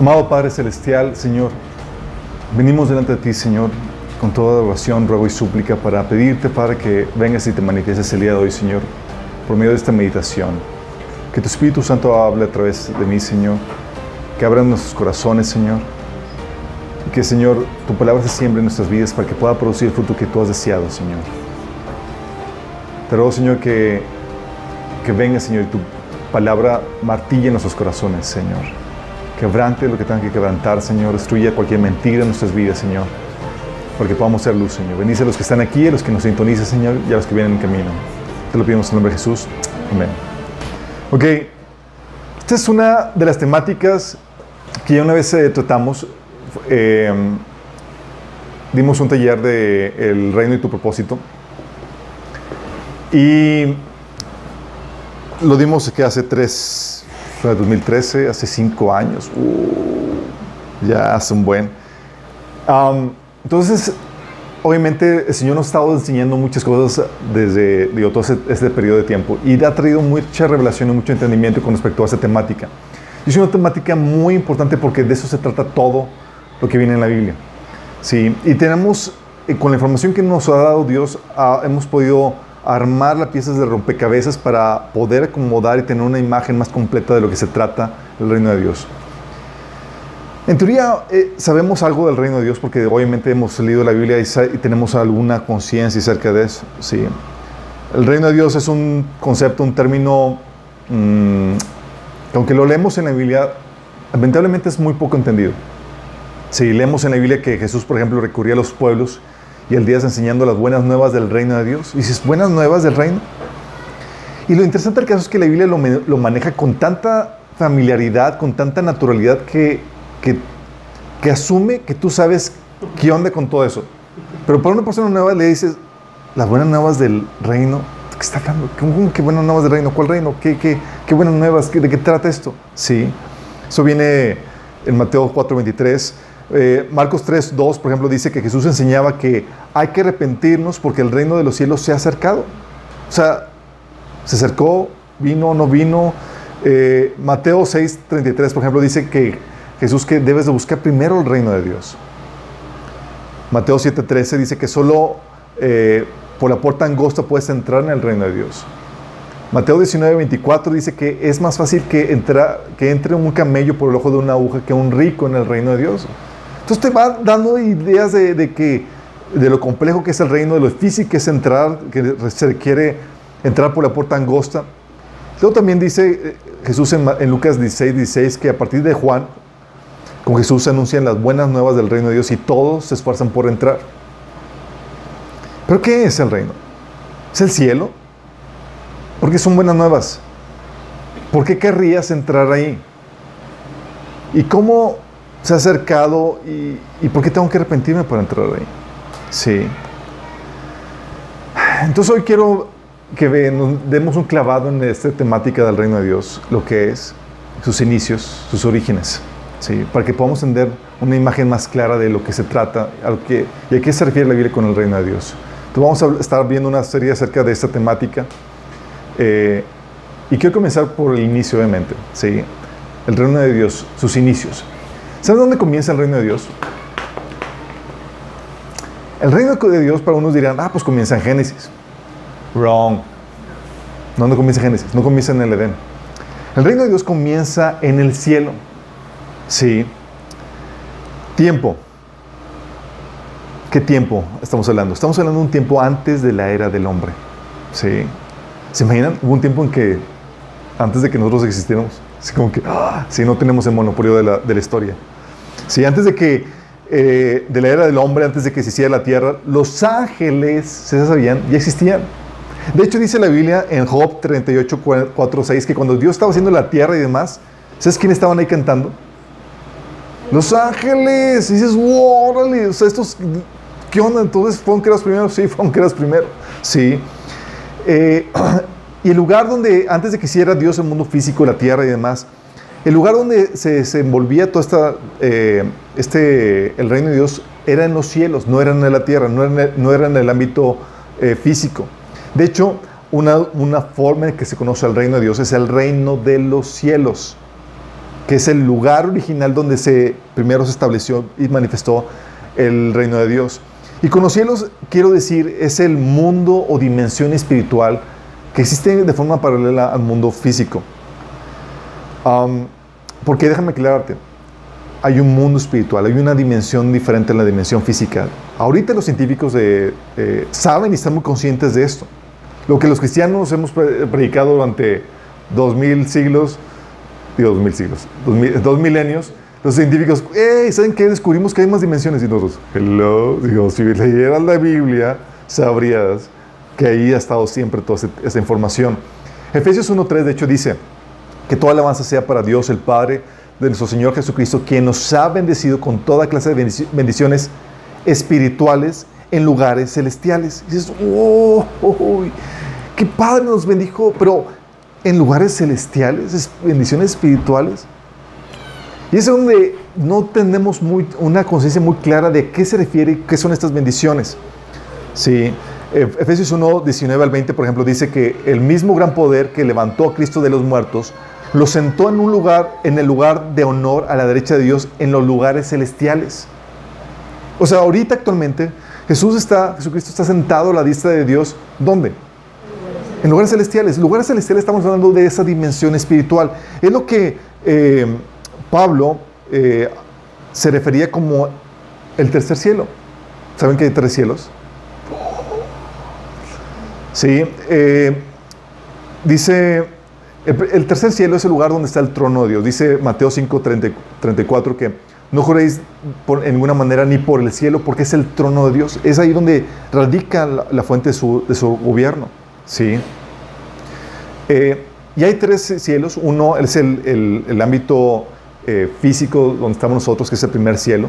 Amado Padre Celestial, Señor, venimos delante de ti, Señor, con toda oración, ruego y súplica para pedirte, Padre, que vengas y te manifiestes el día de hoy, Señor, por medio de esta meditación. Que tu Espíritu Santo hable a través de mí, Señor, que abran nuestros corazones, Señor, y que, Señor, tu palabra se siembre en nuestras vidas para que pueda producir el fruto que tú has deseado, Señor. Te ruego, Señor, que, que venga, Señor, y tu palabra martille en nuestros corazones, Señor. Quebrante lo que tenga que quebrantar, Señor. Destruya cualquier mentira en nuestras vidas, Señor. Porque podamos ser luz, Señor. Bendice a los que están aquí, a los que nos sintonizan, Señor, y a los que vienen en camino. Te lo pedimos en el nombre de Jesús. Amén. Ok. Esta es una de las temáticas que ya una vez eh, tratamos. Eh, dimos un taller de El reino y tu propósito. Y lo dimos que hace tres, fue 2013, hace cinco años. Uh, ya hace un buen. Um, entonces, obviamente, el Señor nos ha estado enseñando muchas cosas desde digo, todo este, periodo de tiempo y ha traído mucha revelación y mucho entendimiento con respecto a esta temática. Y es una temática muy importante porque de eso se trata todo lo que viene en la Biblia. Sí, y tenemos, eh, con la información que nos ha dado Dios, ah, hemos podido armar las piezas de rompecabezas para poder acomodar y tener una imagen más completa de lo que se trata el reino de Dios. En teoría eh, sabemos algo del reino de Dios porque obviamente hemos leído la Biblia y, tenemos alguna conciencia acerca de eso. Sí. El reino de Dios es un concepto, un término mmm, que aunque lo leemos en la Biblia, lamentablemente es muy poco entendido. Si leemos en la Biblia que Jesús, por ejemplo, recurría a los pueblos y el día enseñando las buenas nuevas del reino de Dios. Y dices, buenas nuevas del reino. Y lo interesante del caso es que la Biblia lo, lo maneja con tanta familiaridad, con tanta naturalidad que, que, que, asume que tú sabes qué onda con todo eso. Pero para una persona nueva le dices, las buenas nuevas del reino, ¿qué está hablando? ¿Cómo, qué buenas nuevas del reino? ¿Cuál reino? ¿Qué, qué, qué buenas nuevas? ¿De qué trata esto? Sí. Eso viene en Mateo 4:23. Eh, Marcos 3, 2, por ejemplo, dice que Jesús enseñaba que hay que arrepentirnos porque el reino de los cielos se ha acercado. O sea, se acercó, vino, no vino. Eh, Mateo 6, 33, por ejemplo, dice que Jesús que debes de buscar primero el reino de Dios. Mateo 7, 13 dice que solo eh, por la puerta angosta puedes entrar en el reino de Dios. Mateo 19, 24 dice que es más fácil que, entra, que entre un camello por el ojo de una aguja que un rico en el reino de Dios. Entonces te va dando ideas de, que, de lo complejo que es el reino, de lo difícil que es entrar, que se requiere entrar por la puerta angosta. Luego también dice eh, Jesús en, Lucas 16, 16 que a partir de Juan, con Jesús se anuncian las buenas nuevas del reino de Dios y todos se esfuerzan por entrar. ¿Pero qué es el reino? ¿Es el cielo? Porque son buenas nuevas. ¿Por qué querrías entrar ahí? ¿Y cómo se ha acercado y, y ¿por qué tengo que arrepentirme para entrar ahí? Sí. Entonces hoy quiero que demos un clavado en esta temática del reino de Dios, lo que es, sus inicios, sus orígenes, ¿sí? para que podamos entender una imagen más clara de lo que se trata a lo que, y a qué se refiere la Biblia con el reino de Dios. Entonces vamos a estar viendo una serie acerca de esta temática eh, y quiero comenzar por el inicio, obviamente, ¿sí? el reino de Dios, sus inicios. ¿Sabes dónde comienza el reino de Dios? El reino de Dios para unos dirán, ah, pues comienza en Génesis. Wrong. ¿Dónde comienza Génesis? No comienza en el Edén. El reino de Dios comienza en el cielo. Sí. Tiempo. ¿Qué tiempo estamos hablando? Estamos hablando de un tiempo antes de la era del hombre. Sí. ¿Se imaginan? Hubo un tiempo en que, antes de que nosotros existiéramos, como que, ah, sí, no tenemos el monopolio de la, de la historia. Sí, antes de que, eh, de la era del hombre, antes de que se hiciera la tierra, los ángeles, ¿se sabían? Ya existían. De hecho, dice la Biblia en Job 38, 4, 6, que cuando Dios estaba haciendo la tierra y demás, ¿sabes quiénes estaban ahí cantando? Los ángeles. Y dices, wow, órale, o sea, estos, ¿qué onda? Entonces, ¿fueron creados primero? Sí, fueron creados primero. Sí. Eh, y el lugar donde, antes de que hiciera Dios el mundo físico, la tierra y demás, el lugar donde se desenvolvía todo esta, eh, este, el reino de Dios era en los cielos, no era en la tierra, no era en el, ámbito eh, físico. De hecho, una, una, forma en que se conoce el reino de Dios es el reino de los cielos. que es el lugar original donde se primero se estableció y manifestó el reino de Dios. Y con los cielos, quiero decir, es el mundo o dimensión espiritual que existe de forma paralela al mundo físico. porque déjame aclararte, hay un mundo espiritual, hay una dimensión diferente en la dimensión física. Ahorita los científicos de, eh, saben y están muy conscientes de esto. Lo que los cristianos hemos predicado durante dos mil siglos, digo dos mil siglos, dos, milenios, los científicos, hey, ¿saben qué? Descubrimos que hay más dimensiones y nosotros, hello, digo, si leyeras la Biblia, sabrías que ahí ha estado siempre toda esa información. Efesios 1.3 de hecho dice que toda alabanza sea para Dios el Padre de nuestro Señor Jesucristo, quien nos ha bendecido con toda clase de bendiciones espirituales en lugares celestiales. Y dices, oh, qué padre nos bendijo, pero en lugares celestiales, bendiciones espirituales. Y es donde no tenemos muy, una conciencia muy clara de qué se refiere, qué son estas bendiciones. Sí. Efesios 1, 19 al 20, por ejemplo, dice que el mismo gran poder que levantó a Cristo de los muertos, lo sentó en un lugar, en el lugar de honor a la derecha de Dios, en los lugares celestiales. O sea, ahorita actualmente Jesús está, Jesucristo está sentado a la diestra de Dios, ¿dónde? En lugares celestiales. Lugares celestiales estamos hablando de esa dimensión espiritual. Es lo que eh, Pablo eh, se refería como el tercer cielo. ¿Saben que hay tres cielos? Sí. Eh, dice, el, tercer cielo es el lugar donde está el trono de Dios. Dice Mateo 5, 34 que no juréis en ninguna manera ni por el cielo porque es el trono de Dios. Es ahí donde radica la, fuente de su, gobierno. ¿sí? Eh, y hay tres cielos. Uno es el, ámbito eh, físico donde estamos nosotros, que es el primer cielo.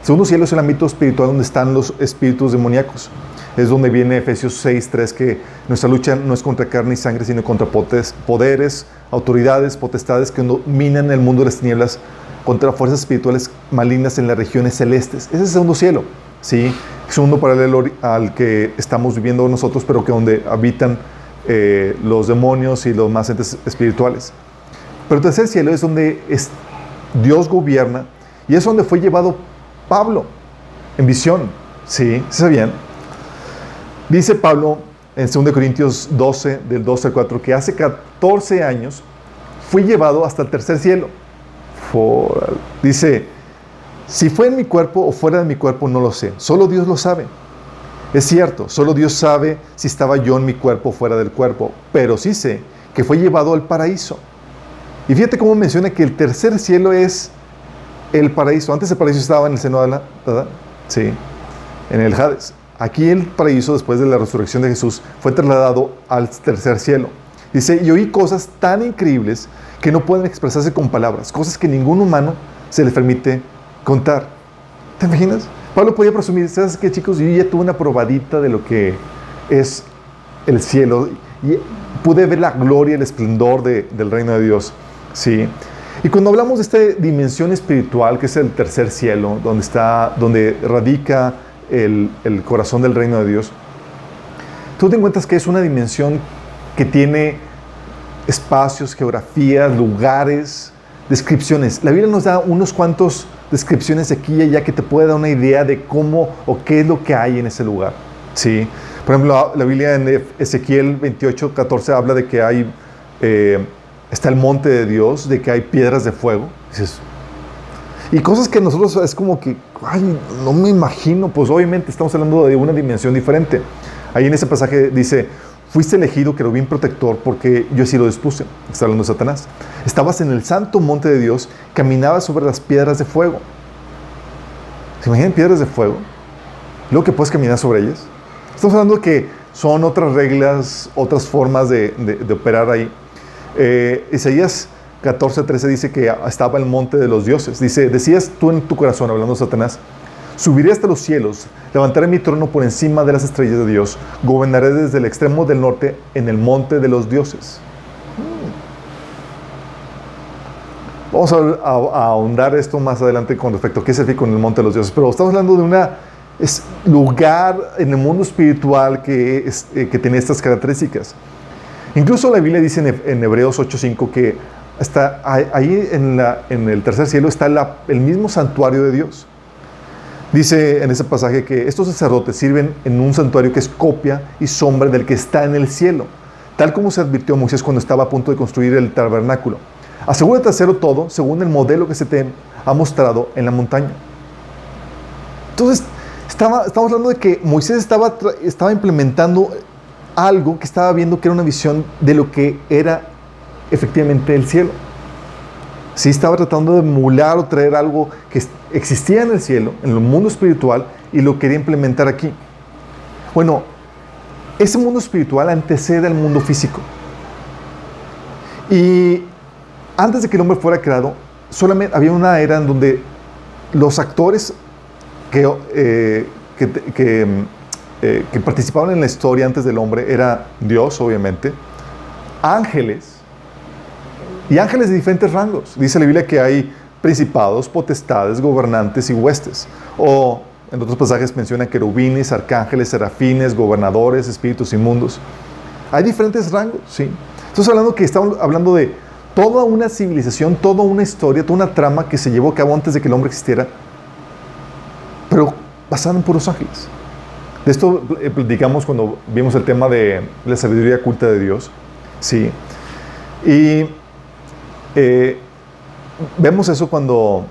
El segundo cielo es el ámbito espiritual donde están los espíritus demoníacos es donde viene Efesios 6, 3, que nuestra lucha no es contra carne y sangre, sino contra poderes, autoridades, potestades que dominan el mundo de las tinieblas, contra fuerzas espirituales malignas en las regiones celestes. Ese es el segundo cielo, ¿sí? Es un mundo paralelo al que estamos viviendo nosotros, pero que donde habitan eh, los demonios y los más entes espirituales. Pero el tercer cielo es donde Dios gobierna y es donde fue llevado Pablo en visión, ¿sí? ¿Se sabían? Dice Pablo en 2 Corintios 12, del 12 al 4, que hace 14 años fui llevado hasta el tercer cielo. dice, si fue en mi cuerpo o fuera de mi cuerpo, no lo sé. Solo Dios lo sabe. Es cierto, solo Dios sabe si estaba yo en mi cuerpo o fuera del cuerpo, pero sí sé que fue llevado al paraíso. Y fíjate cómo menciona que el tercer cielo es el paraíso. Antes el paraíso estaba en el seno de la. Sí, en el Hades. Aquí el paraíso, después de la resurrección de Jesús, fue trasladado al tercer cielo. Dice, y oí cosas tan increíbles que no pueden expresarse con palabras, cosas que ningún humano se le permite contar. ¿Te imaginas? Pablo podía presumir, ¿sabes qué chicos? Yo ya tuve una probadita de lo que es el cielo y pude ver la gloria el esplendor del reino de Dios. Sí. Y cuando hablamos de esta dimensión espiritual, que es el tercer cielo, donde está, donde radica el, corazón del reino de Dios, tú te encuentras que es una dimensión que tiene espacios, geografías, lugares, descripciones. La Biblia nos da unos cuantos descripciones aquí y allá que te puede dar una idea de cómo o qué es lo que hay en ese lugar. ¿sí? Por ejemplo, la Biblia en Ezequiel 28, 14 habla de que hay, eh, está el monte de Dios, de que hay piedras de fuego. Y cosas que nosotros es como que, ay, no me imagino, pues obviamente estamos hablando de una dimensión diferente. Ahí en ese pasaje dice, fuiste elegido querubín protector porque yo así lo dispuse. Está hablando de Satanás. Estabas en el santo monte de Dios, caminabas sobre las piedras de fuego. ¿Se imaginan piedras de fuego? Luego que puedes caminar sobre ellas. Estamos hablando de que son otras reglas, otras formas de, operar ahí. Eh, Isaías 14.13 dice que estaba el monte de los dioses. Dice, decías tú en tu corazón, hablando de Satanás, subiré hasta los cielos, levantaré mi trono por encima de las estrellas de Dios, gobernaré desde el extremo del norte en el monte de los dioses. Hmm. Vamos a, ahondar esto más adelante con respecto a qué significa con el monte de los dioses, pero estamos hablando de un lugar en el mundo espiritual que, eh, que tiene estas características. Incluso la Biblia dice en, en Hebreos 8.5 que está ahí en, el tercer cielo está el mismo santuario de Dios. Dice en ese pasaje que estos sacerdotes sirven en un santuario que es copia y sombra del que está en el cielo, tal como se advirtió Moisés cuando estaba a punto de construir el tabernáculo. Asegúrate de hacerlo todo según el modelo que se te ha mostrado en la montaña. Entonces, estaba, estamos hablando de que Moisés estaba, estaba implementando algo que estaba viendo que era una visión de lo que era efectivamente el cielo. Sí estaba tratando de emular o traer algo que existía en el cielo, en el mundo espiritual, y lo quería implementar aquí. Bueno, ese mundo espiritual antecede al mundo físico. Y antes de que el hombre fuera creado, solamente había una era en donde los actores que, eh, eh, que, participaban en la historia antes del hombre era Dios, obviamente, ángeles, y ángeles de diferentes rangos. Dice la Biblia que hay principados, potestades, gobernantes y huestes. O en otros pasajes menciona querubines, arcángeles, serafines, gobernadores, espíritus inmundos. Hay diferentes rangos, ¿sí? Estamos hablando que estamos hablando de toda una civilización, toda una historia, toda una trama que se llevó a cabo antes de que el hombre existiera, pero basada en puros ángeles. De esto eh, platicamos cuando vimos el tema de la sabiduría culta de Dios. Sí. Y eh, vemos eso cuando...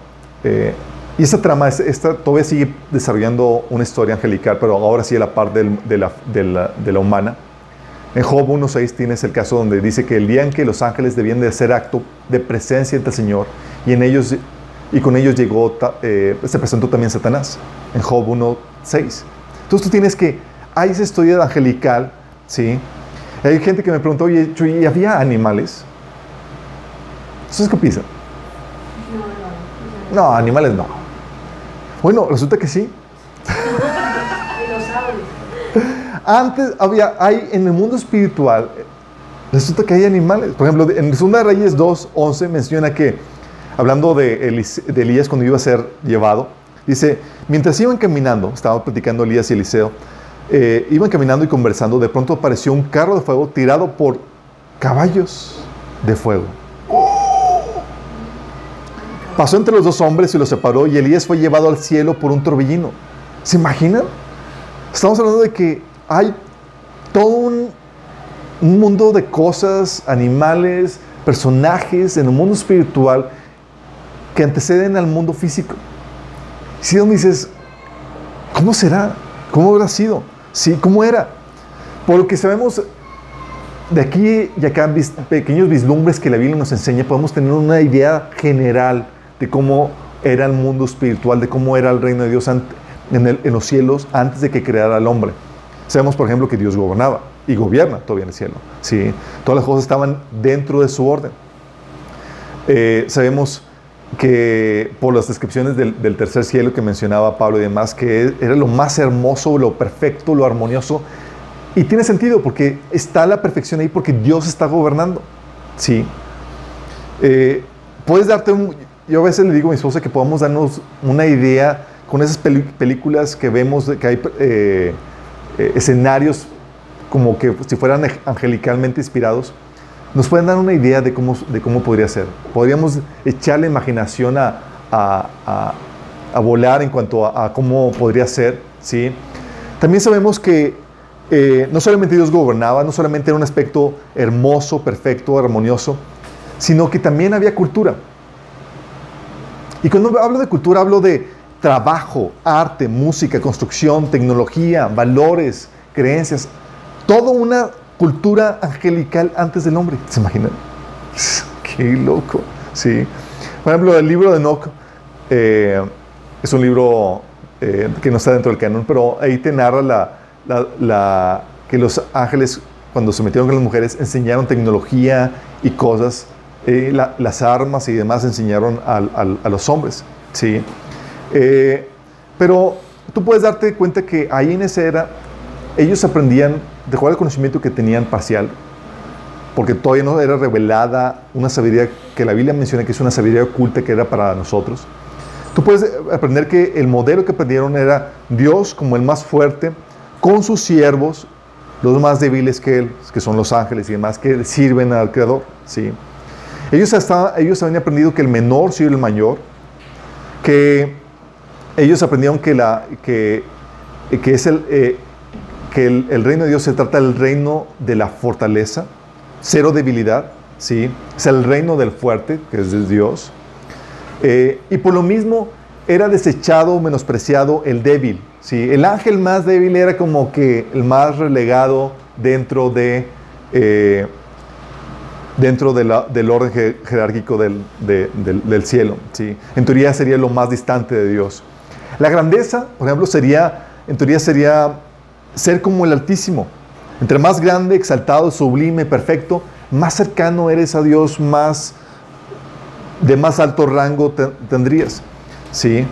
Eh, y esta trama esta, todavía sigue desarrollando una historia angelical, pero ahora sí a la par de, la, de, la, de, la, humana. En Job 1.6 tienes el caso donde dice que el día en que los ángeles debían de hacer acto de presencia ante el Señor y, en ellos, y con ellos llegó, eh, se presentó también Satanás. En Job 1.6. Entonces tú tienes que, hay esa historia angelical, ¿sí? Hay gente que me preguntó, ¿y había animales? ¿Ustedes qué piensan? No, animales no. Bueno, resulta que sí. Antes había, hay en el mundo espiritual, resulta que hay animales. Por ejemplo, en 2 Reyes 2, 11 menciona que, hablando de, Elías cuando iba a ser llevado, dice, mientras iban caminando, estaba platicando Elías y Eliseo, eh, iban caminando y conversando, de pronto apareció un carro de fuego tirado por caballos de fuego. Pasó entre los dos hombres y los separó y Elías fue llevado al cielo por un torbellino. ¿Se imaginan? Estamos hablando de que hay todo un, mundo de cosas, animales, personajes en el mundo espiritual que anteceden al mundo físico. Si donde dices, ¿cómo será? ¿Cómo habrá sido? Sí, ¿cómo era? Por lo que sabemos de aquí y acá, pequeños vislumbres que la Biblia nos enseña, podemos tener una idea general de cómo era el mundo espiritual, de cómo era el reino de Dios en, los cielos antes de que creara al hombre. Sabemos, por ejemplo, que Dios gobernaba y gobierna todavía en el cielo. ¿sí? Todas las cosas estaban dentro de su orden. Eh, sabemos que por las descripciones del, tercer cielo que mencionaba Pablo y demás, que era lo más hermoso, lo perfecto, lo armonioso. Y tiene sentido porque está la perfección ahí porque Dios está gobernando. ¿sí? Eh, puedes darte un, yo a veces le digo a mi esposa que podamos darnos una idea con esas películas que vemos, que hay eh, eh, escenarios como que si fueran angelicalmente inspirados, nos pueden dar una idea de cómo, podría ser. Podríamos echar la imaginación a, volar en cuanto a, cómo podría ser. ¿sí? También sabemos que eh, no solamente Dios gobernaba, no solamente era un aspecto hermoso, perfecto, armonioso, sino que también había cultura. Y cuando hablo de cultura, hablo de trabajo, arte, música, construcción, tecnología, valores, creencias. Toda una cultura angelical antes del hombre. ¿Se imaginan? Qué loco. Sí. Por ejemplo, el libro de Enoch eh, es un libro eh, que no está dentro del canon, pero ahí te narra la, que los ángeles, cuando se metieron con las mujeres, enseñaron tecnología y cosas eh, las armas y demás enseñaron a los hombres. ¿sí? Eh, pero tú puedes darte cuenta que ahí en esa era ellos aprendían de cuál el conocimiento que tenían parcial, porque todavía no era revelada una sabiduría que la Biblia menciona que es una sabiduría oculta que era para nosotros. Tú puedes aprender que el modelo que aprendieron era Dios como el más fuerte, con sus siervos, los más débiles que Él, que son los ángeles y demás, que sirven al Creador. ¿sí? Ellos, habían aprendido que el menor soy el mayor, que ellos aprendieron que, la, que, es el, eh, que el, reino de Dios se trata del reino de la fortaleza, cero debilidad, ¿sí? es el reino del fuerte, que es Dios. Eh, y por lo mismo era desechado, menospreciado el débil. ¿sí? El ángel más débil era como que el más relegado dentro de... Eh, dentro del orden jerárquico del, cielo. ¿sí? En teoría sería lo más distante de Dios. La grandeza, por ejemplo, sería, en teoría sería ser como el Altísimo. Entre más grande, exaltado, sublime, perfecto, más cercano eres a Dios, más de más alto rango tendrías. ¿sí?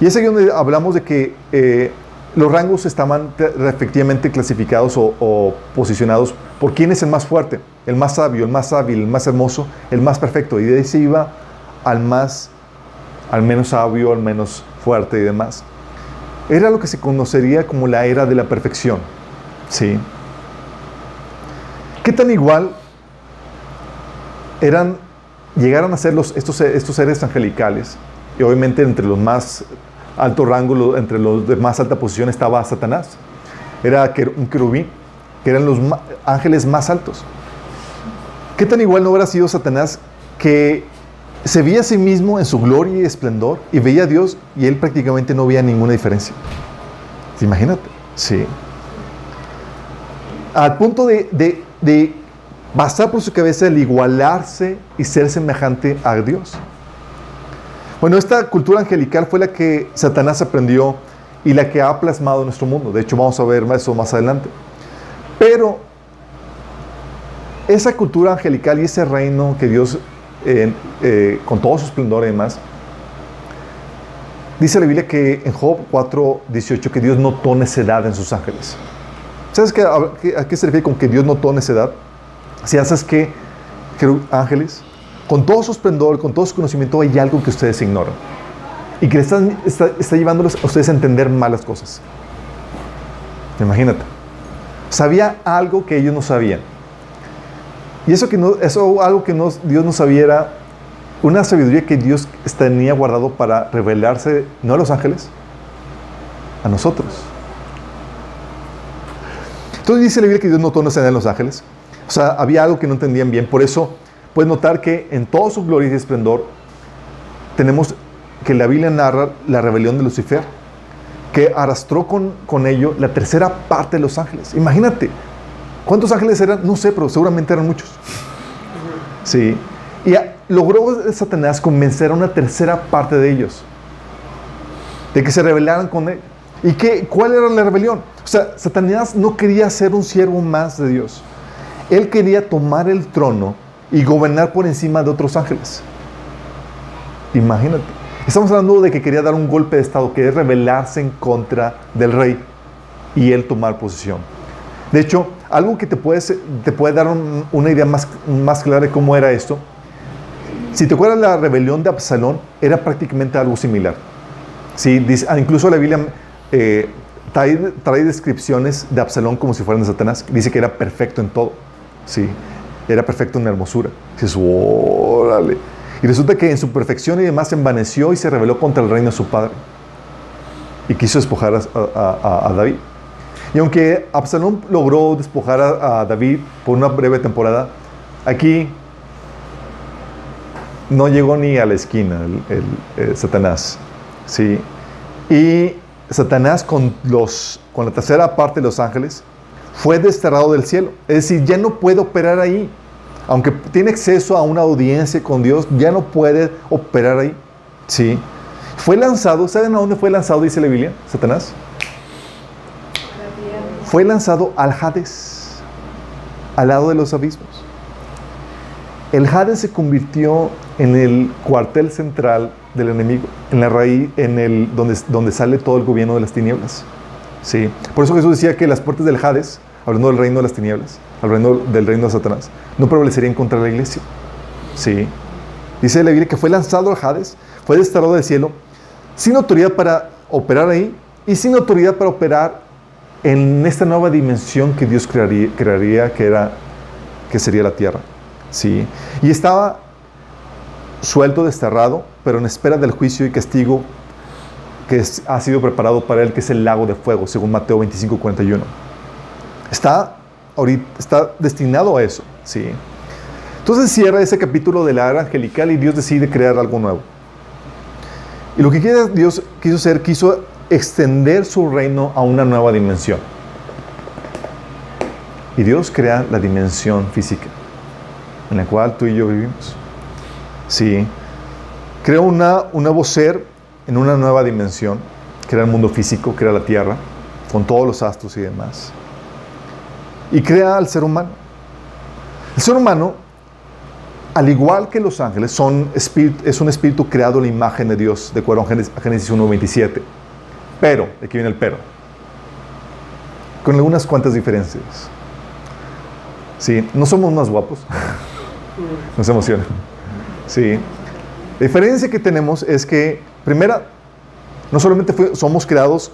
Y es aquí donde hablamos de que eh, los rangos estaban efectivamente clasificados o, posicionados por quién es el más fuerte, el más sabio, el más hábil, el más hermoso, el más perfecto. Y de ahí se iba al más, al menos sabio, al menos fuerte y demás. Era lo que se conocería como la era de la perfección. ¿Sí? ¿Qué tan igual eran, llegaron a ser los, estos, estos seres angelicales? Y obviamente entre los más alto rango, entre los de más alta posición estaba Satanás. Era un querubín, que eran los ángeles más altos. ¿Qué tan igual no hubiera sido Satanás que se veía a sí mismo en su gloria y esplendor y veía a Dios y él prácticamente no veía ninguna diferencia? Imagínate, sí. Al punto de, de, de pasar por su cabeza el igualarse y ser semejante a Dios. Bueno, esta cultura angelical fue la que Satanás aprendió y la que ha plasmado en nuestro mundo. De hecho, vamos a ver eso más adelante. Pero esa cultura angelical y ese reino que Dios, eh, con todo su esplendor y demás, dice la Biblia que en Job 4.18 que Dios notó necedad en sus ángeles. ¿Sabes qué, a, qué se refiere con que Dios notó necedad? Si haces que ángeles con todo su esplendor, con todo su conocimiento, hay algo que ustedes ignoran. Y que está, está, llevándolos a ustedes a entender malas cosas. Imagínate. Sabía algo que ellos no sabían. Y eso, que no, eso algo que no, Dios no sabía era una sabiduría que Dios tenía guardado para revelarse, no a los ángeles, a nosotros. Entonces dice la Biblia que Dios no todo en los ángeles. O sea, había algo que no entendían bien. Por eso puedes notar que en todo su gloria y esplendor tenemos que la Biblia narra la rebelión de Lucifer, que arrastró con, con ello la tercera parte de los ángeles. Imagínate, ¿cuántos ángeles eran? No sé, pero seguramente eran muchos. Sí. Y logró Satanás convencer a una tercera parte de ellos de que se rebelaran con él. ¿Y qué, cuál era la rebelión? O sea, Satanás no quería ser un siervo más de Dios. Él quería tomar el trono y gobernar por encima de otros ángeles. Imagínate. Estamos hablando de que quería dar un golpe de Estado, quería rebelarse en contra del rey y él tomar posición. De hecho, algo que te, te puede dar una idea más, más clara de cómo era esto, si te acuerdas, la rebelión de Absalón era prácticamente algo similar. ¿Sí? Dice, ah, incluso la Biblia eh, trae, trae, descripciones de Absalón como si fueran de Satanás. Dice que era perfecto en todo. ¿sí? Era perfecto en hermosura. Dices, órale. Y resulta que en su perfección y demás se envaneció y se rebeló contra el reino de su padre. Y quiso despojar a, David. Y aunque Absalón logró despojar a, David por una breve temporada, aquí no llegó ni a la esquina el, Satanás. ¿sí? Y Satanás con, los, con la tercera parte de los ángeles fue desterrado del cielo. Es decir, ya no puede operar ahí. Aunque tiene acceso a una audiencia con Dios, ya no puede operar ahí. ¿Sí? Fue lanzado, ¿saben a dónde fue lanzado, dice la Biblia, Satanás? Fue lanzado al Hades, al lado de los abismos. El Hades se convirtió en el cuartel central del enemigo, en la raíz, en el donde, donde sale todo el gobierno de las tinieblas. Sí. Por eso Jesús decía que las puertas del Hades hablando del reino de las tinieblas, reino, del reino de Satanás, no prevalecerían contra la iglesia. Sí. Dice la Biblia que fue lanzado al Hades, fue desterrado del cielo, sin autoridad para operar ahí y sin autoridad para operar en esta nueva dimensión que Dios crearía, crearía que, era, que sería la tierra. Sí. Y estaba suelto, desterrado, pero en espera del juicio y castigo que ha sido preparado para él, que es el lago de fuego, según Mateo 25, 41. Está, ahorita, está destinado a eso, ¿sí? Entonces cierra ese capítulo de la era angelical y Dios decide crear algo nuevo. Y lo que Dios quiso hacer, quiso extender su reino a una nueva dimensión. Y Dios crea la dimensión física, en la cual tú y yo vivimos. Sí. Crea una, un nuevo ser en una nueva dimensión, crea el mundo físico, crea la tierra, con todos los astros y demás. Y crea al ser humano. El ser humano, al igual que los ángeles, son es un espíritu creado en la imagen de Dios, de acuerdo a Génesis 1.27. Pero, aquí viene el pero, con algunas cuantas diferencias. Sí, no somos más guapos. Nos emociona. Sí. La diferencia que tenemos es que, primera, no solamente somos creados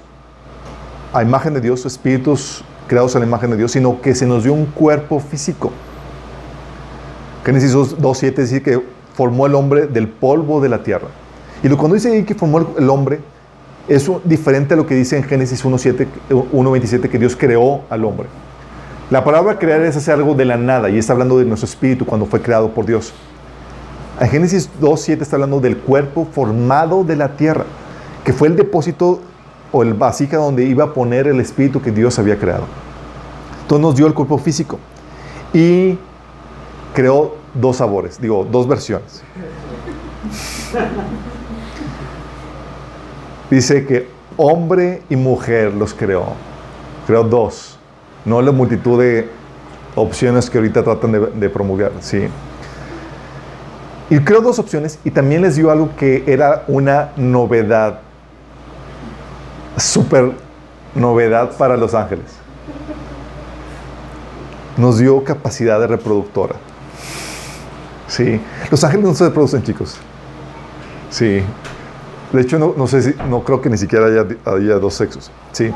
a imagen de Dios, espíritus creados a la imagen de Dios, sino que se nos dio un cuerpo físico. Génesis 2.7 dice que formó el hombre del polvo de la tierra. Y cuando dice ahí que formó el hombre, es diferente a lo que dice en Génesis 1.27 que Dios creó al hombre. La palabra crear es hacer algo de la nada y está hablando de nuestro espíritu cuando fue creado por Dios. En Génesis 2.7 está hablando del cuerpo formado de la tierra, que fue el depósito o el vasija donde iba a poner el espíritu que Dios había creado. Entonces nos dio el cuerpo físico y creó dos sabores, digo, dos versiones. Dice que hombre y mujer los creó. Creó dos. No la multitud de opciones que ahorita tratan de, promulgar. ¿sí? Y creó dos opciones y también les dio algo que era una novedad. Súper novedad para los ángeles. Nos dio capacidad de reproductora. Sí. Los ángeles no se reproducen, chicos. Sí. De hecho, no, sé si, no creo que ni siquiera haya, dos sexos. ¿sí?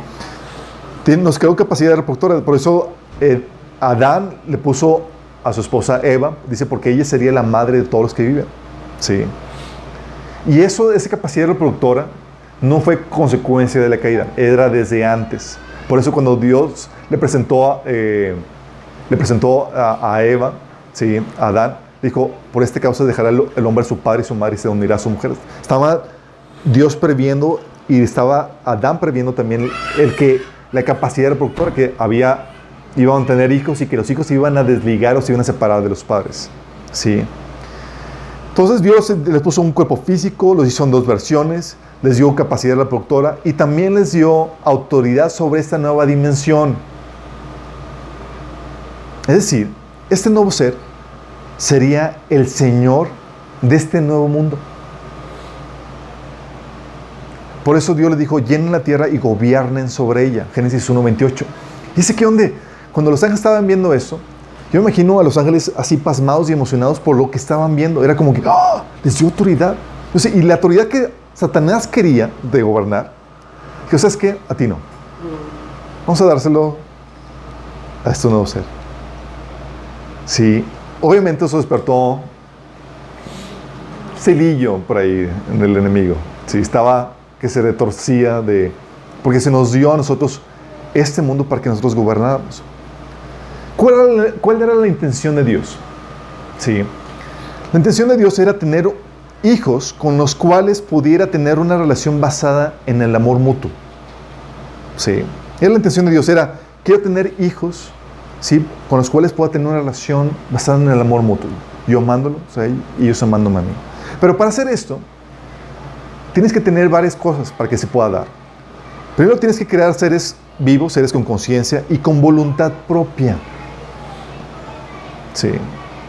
nos quedó capacidad reproductora. Por eso eh, Adán le puso a su esposa Eva, dice, porque ella sería la madre de todos los que viven. ¿sí? Y eso, esa capacidad reproductora, no fue consecuencia de la caída, era desde antes. Por eso cuando Dios le presentó, a, eh, le presentó a, Eva, ¿sí? a Adán, dijo, por este causa dejará el, el, hombre a su padre y su madre y se unirá a su mujer. Estaba Dios previendo y estaba Adán previendo también el que la capacidad reproductora que había iban a tener hijos y que los hijos se iban a desligar o se iban a separar de los padres. ¿Sí? Entonces Dios les puso un cuerpo físico, los hizo en dos versiones, les dio capacidad reproductora y también les dio autoridad sobre esta nueva dimensión. Es decir, este nuevo ser sería el Señor de este nuevo mundo. Por eso Dios le dijo, llenen la tierra y gobiernen sobre ella. Génesis 1.28. Dice que donde, cuando los ángeles estaban viendo eso, yo me imagino a los ángeles así pasmados y emocionados por lo que estaban viendo. Era como que, ¡ah! Les dio autoridad. y la autoridad que Satanás quería de gobernar, que, o sea, es que a ti no. Vamos a dárselo a este nuevo ser. Sí, obviamente eso despertó celillo por ahí en el enemigo. Sí, estaba que se retorcía de... Porque se nos dio a nosotros este mundo para que nosotros gobernáramos. ¿Cuál era, ¿Cuál era la intención de Dios? Sí. La intención de Dios era tener hijos con los cuales pudiera tener una relación basada en el amor mutuo. Sí. Era la intención de Dios, era, quiero tener hijos, ¿sí? Con los cuales pueda tener una relación basada en el amor mutuo. Yo amándolo, y ellos amándome a mí. Pero para hacer esto, tienes que tener varias cosas para que se pueda dar. Primero tienes que crear seres vivos, seres con conciencia y con voluntad propia. Sí.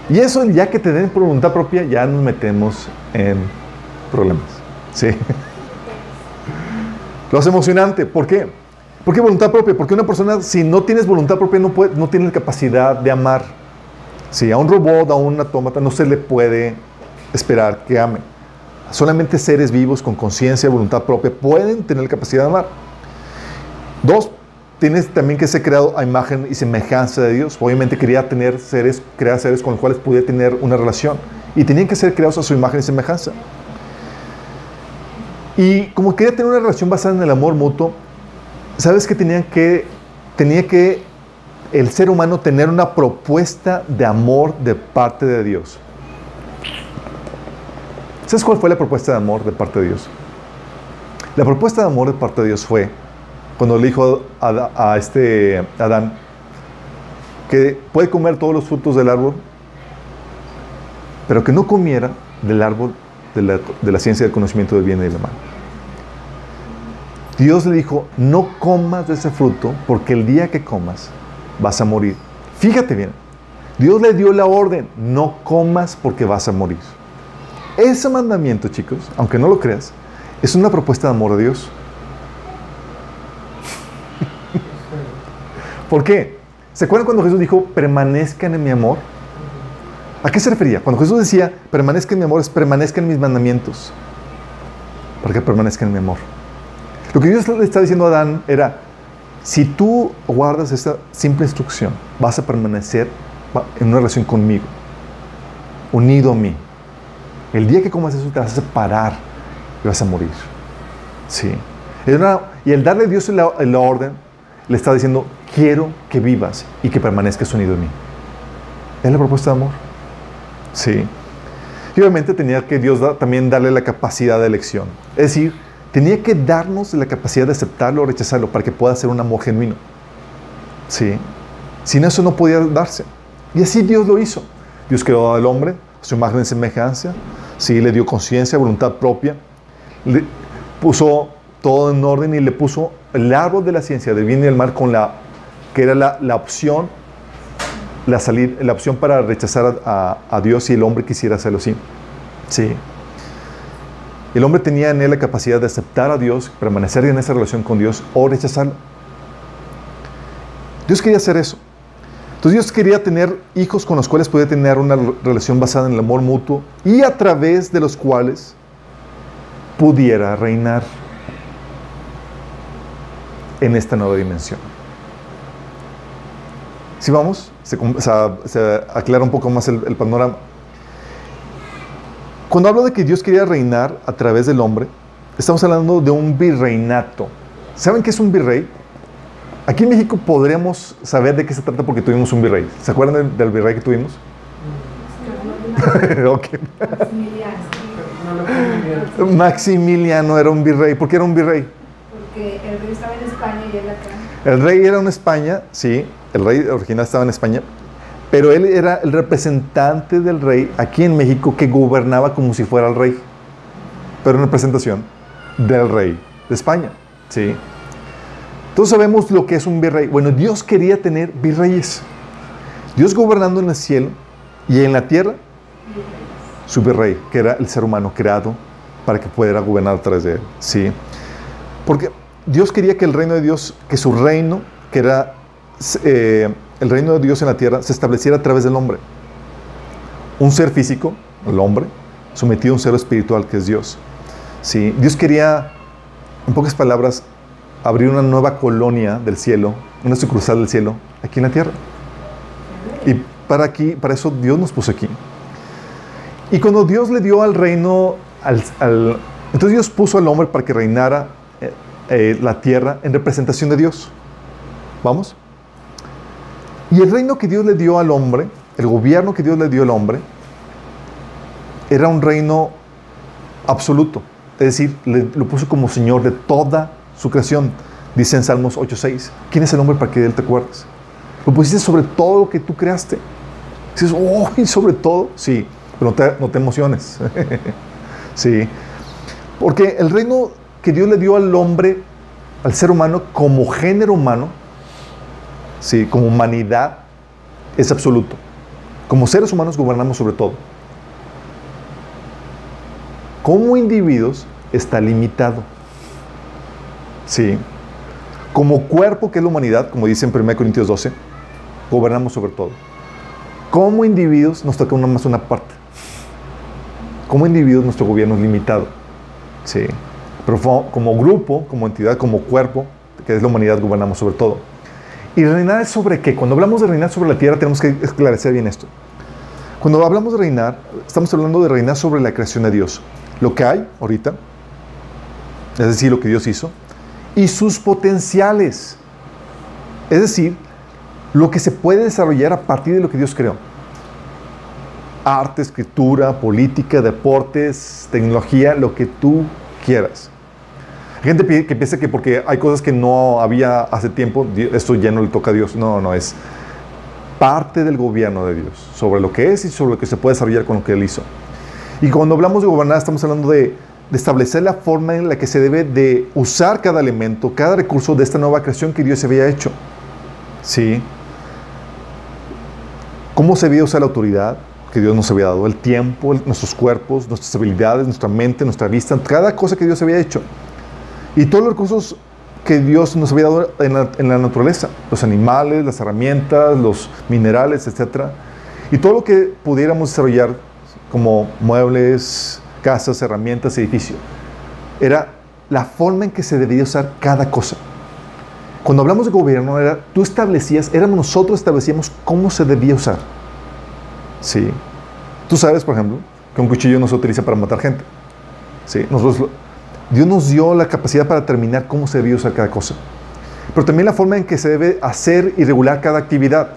Y eso, ya que te den voluntad propia, ya nos metemos en problemas. Sí. Lo hace emocionante. ¿Por qué? ¿Por voluntad propia? Porque una persona, si no tienes voluntad propia, no, puede, no tiene capacidad de amar. Sí, a un robot, a un autómata, no se le puede esperar que ame. Solamente seres vivos con conciencia, voluntad propia pueden tener la capacidad de amar. Dos, tienes también que ser creado a imagen y semejanza de Dios. Obviamente quería tener seres, crear seres con los cuales pudiera tener una relación. y tenían que ser creados a su imagen y semejanza. Y como quería tener una relación basada en el amor mutuo, ¿sabes que tenían que, tenía que el ser humano tener una propuesta de amor de parte de Dios? ¿Sabes cuál fue la propuesta de amor de parte de Dios? La propuesta de amor de parte de Dios fue cuando le dijo a, este Adán que puede comer todos los frutos del árbol, pero que no comiera del árbol de la, de la ciencia del conocimiento del bien y del mal. Dios le dijo, no comas de ese fruto porque el día que comas vas a morir. Fíjate bien, Dios le dio la orden, no comas porque vas a morir. Ese mandamiento, chicos, aunque no lo creas, es una propuesta de amor de Dios. ¿Por qué? ¿Se acuerdan cuando Jesús dijo, permanezcan en mi amor? ¿A qué se refería? Cuando Jesús decía, permanezcan en mi amor, es permanezcan en mis mandamientos. Para que permanezcan en mi amor. Lo que Dios le está diciendo a Adán era, si tú guardas esta simple instrucción, vas a permanecer en una relación conmigo, unido a mí. El día que comas eso te vas a separar y vas a morir. Sí. y el darle a Dios la, la orden, le está diciendo, quiero que vivas y que permanezcas unido a mí. Es la propuesta de amor. Sí. Y obviamente tenía que Dios también darle la capacidad de elección. Es decir, tenía que darnos la capacidad de aceptarlo o rechazarlo para que pueda ser un amor genuino. Sí. Sin eso no podía darse. Y así Dios lo hizo. Dios creó al hombre, su imagen y semejanza. Sí, le dio conciencia, voluntad propia. Le puso todo en orden y le puso el árbol de la ciencia del bien y del mal con la que era la, la opción la, salir, la opción para rechazar a, a, Dios si el hombre quisiera hacerlo así. Sí. El hombre tenía en él la capacidad de aceptar a Dios, permanecer en esa relación con Dios o rechazarlo. Dios quería hacer eso. Entonces Dios quería tener hijos con los cuales podía tener una relación basada en el amor mutuo y a través de los cuales pudiera reinar en esta nueva dimensión. Si vamos, se, se, aclara un poco más el, el, panorama. Cuando hablo de que Dios quería reinar a través del hombre, estamos hablando de un virreinato. ¿Saben qué es un virrey? Aquí en México podríamos saber de qué se trata porque tuvimos un virrey. ¿Se acuerdan del, del virrey que tuvimos? okay. Maximiliano era un virrey. ¿Por qué era un virrey? Porque el rey estaba en España y él acá. El rey era en España, sí, el rey original estaba en España, pero él era el representante del rey aquí en México que gobernaba como si fuera el rey, pero en representación del rey de España, sí. Todos sabemos lo que es un virrey. Bueno, Dios quería tener virreyes. Dios gobernando en el cielo y en la tierra, su virrey, que era el ser humano creado para que pudiera gobernar a través de él, sí. Porque Dios quería que el reino de Dios, que su reino, que era eh, el reino de Dios en la tierra, se estableciera a través del hombre. Un ser físico, el hombre, sometido a un ser espiritual que es Dios. ¿Sí? Dios quería, en pocas palabras, abrir una nueva colonia del cielo, una sucursal del cielo, aquí en la tierra. Y para, aquí, para eso Dios nos puso aquí. Y cuando Dios le dio al reino, entonces Dios puso al hombre para que reinara eh, la tierra en representación de Dios. ¿Vamos? Y el reino que Dios le dio al hombre, el gobierno que Dios le dio al hombre, era un reino absoluto. Es decir, lo puso como Señor de toda su creación. Dice en Salmos 8.6, ¿quién es el hombre para que de él te acuerdes? Lo pusiste sobre todo lo que tú creaste. Dices, oh, y sobre todo, sí, pero no te, no te emociones. sí, porque el reino que Dios le dio al hombre, al ser humano, como género humano, sí, como humanidad, es absoluto. Como seres humanos gobernamos sobre todo. Como individuos está limitado. Sí. Como cuerpo, que es la humanidad, como dice en 1 Corintios 12, gobernamos sobre todo. Como individuos nos toca una más una parte. Como individuos nuestro gobierno es limitado. Sí. Pero como grupo, como entidad, como cuerpo, que es la humanidad, gobernamos sobre todo. ¿Y reinar es sobre qué? Cuando hablamos de reinar sobre la tierra tenemos que esclarecer bien esto. Cuando hablamos de reinar, estamos hablando de reinar sobre la creación de Dios. Lo que hay ahorita, es decir, lo que Dios hizo, y sus potenciales. Es decir, lo que se puede desarrollar a partir de lo que Dios creó. Arte, escritura, política, deportes, tecnología, lo que tú quieras. Hay gente que piensa que porque hay cosas que no había hace tiempo, esto ya no le toca a Dios. No, no, es parte del gobierno de Dios, sobre lo que es y sobre lo que se puede desarrollar con lo que Él hizo. Y cuando hablamos de gobernar, estamos hablando de, de establecer la forma en la que se debe de usar cada elemento, cada recurso de esta nueva creación que Dios había hecho. ¿Sí? ¿Cómo se debía usar la autoridad que Dios nos había dado? El tiempo, nuestros cuerpos, nuestras habilidades, nuestra mente, nuestra vista, cada cosa que Dios había hecho. Y todos los recursos que Dios nos había dado en la, naturaleza, los animales, las herramientas, los minerales, etc. Y todo lo que pudiéramos desarrollar como muebles, casas, herramientas, edificios, era la forma en que se debía usar cada cosa. Cuando hablamos de gobierno, era, tú establecías, éramos nosotros establecíamos cómo se debía usar. Sí. Tú sabes, por ejemplo, que un cuchillo no se utiliza para matar gente. Sí. Nosotros Dios nos dio la capacidad para determinar cómo se debe usar cada cosa. Pero también la forma en que se debe hacer y regular cada actividad.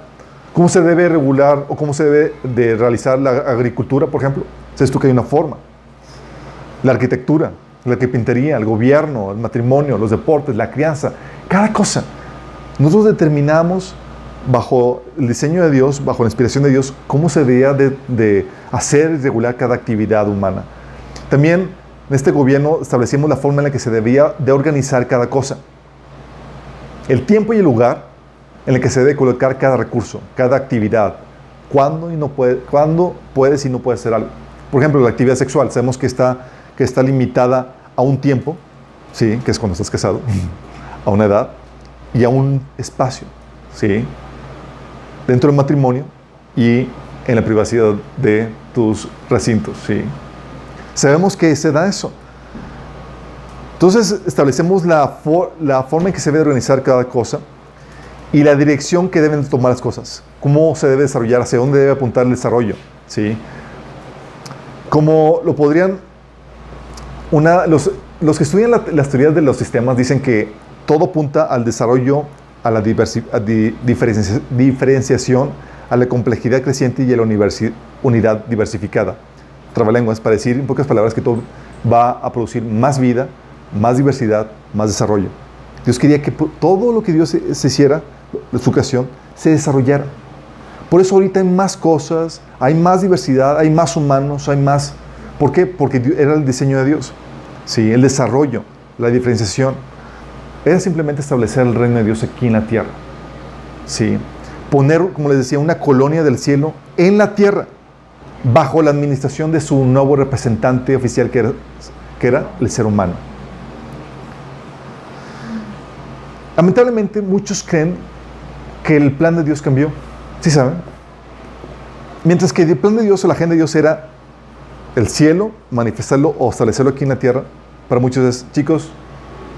¿Cómo se debe regular o cómo se debe de realizar la agricultura, por ejemplo? ¿Sabes tú que hay una forma? La arquitectura, la carpintería, el gobierno, el matrimonio, los deportes, la crianza, cada cosa. Nosotros determinamos bajo el diseño de Dios, bajo la inspiración de Dios, cómo se debía de, de hacer y regular cada actividad humana. También en este gobierno establecimos la forma en la que se debía de organizar cada cosa. El tiempo y el lugar en el que se debe colocar cada recurso, cada actividad. Cuándo, y no puede, cuándo puedes y no puedes hacer algo. Por ejemplo, la actividad sexual. Sabemos que está, que está limitada a un tiempo, ¿sí? que es cuando estás casado, a una edad y a un espacio. ¿sí? Dentro del matrimonio y en la privacidad de tus recintos. ¿sí? Sabemos que se da eso. Entonces establecemos la, la forma en que se debe organizar cada cosa y la dirección que deben tomar las cosas. Cómo se debe desarrollar, hacia dónde debe apuntar el desarrollo. ¿sí? Como lo podrían... Una, los, los que estudian las teorías de los sistemas dicen que todo apunta al desarrollo, a la diferenciación, a la complejidad creciente y a la unidad diversificada trabalenguas para decir en pocas palabras que todo va a producir más vida, más diversidad, más desarrollo. Dios quería que todo lo que Dios se hiciera, su creación, se desarrollara. Por eso ahorita hay más cosas, hay más diversidad, hay más humanos, hay más... ¿Por qué? Porque era el diseño de Dios. Sí, el desarrollo, la diferenciación. Era simplemente establecer el reino de Dios aquí en la tierra. Sí. Poner, como les decía, una colonia del cielo en la tierra bajo la administración de su nuevo representante oficial que era, que era el ser humano. Lamentablemente muchos creen que el plan de Dios cambió. ¿Sí saben? Mientras que el plan de Dios o la agenda de Dios era el cielo, manifestarlo o establecerlo aquí en la tierra, para muchos es, chicos,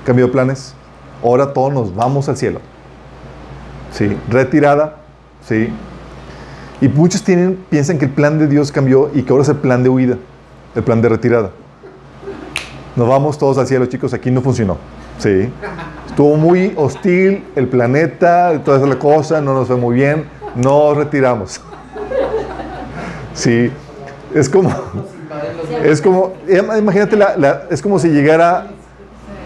cambio de planes, ahora todos nos vamos al cielo. Sí, retirada, sí, y muchos piensan que el plan de Dios cambió y que ahora es el plan de huida, el plan de retirada. Nos vamos todos al cielo, chicos, aquí no funcionó. Sí. Estuvo muy hostil el planeta, toda esa cosa, no nos fue muy bien, nos retiramos. Sí. Es como, es como, imagínate, la, es como si llegara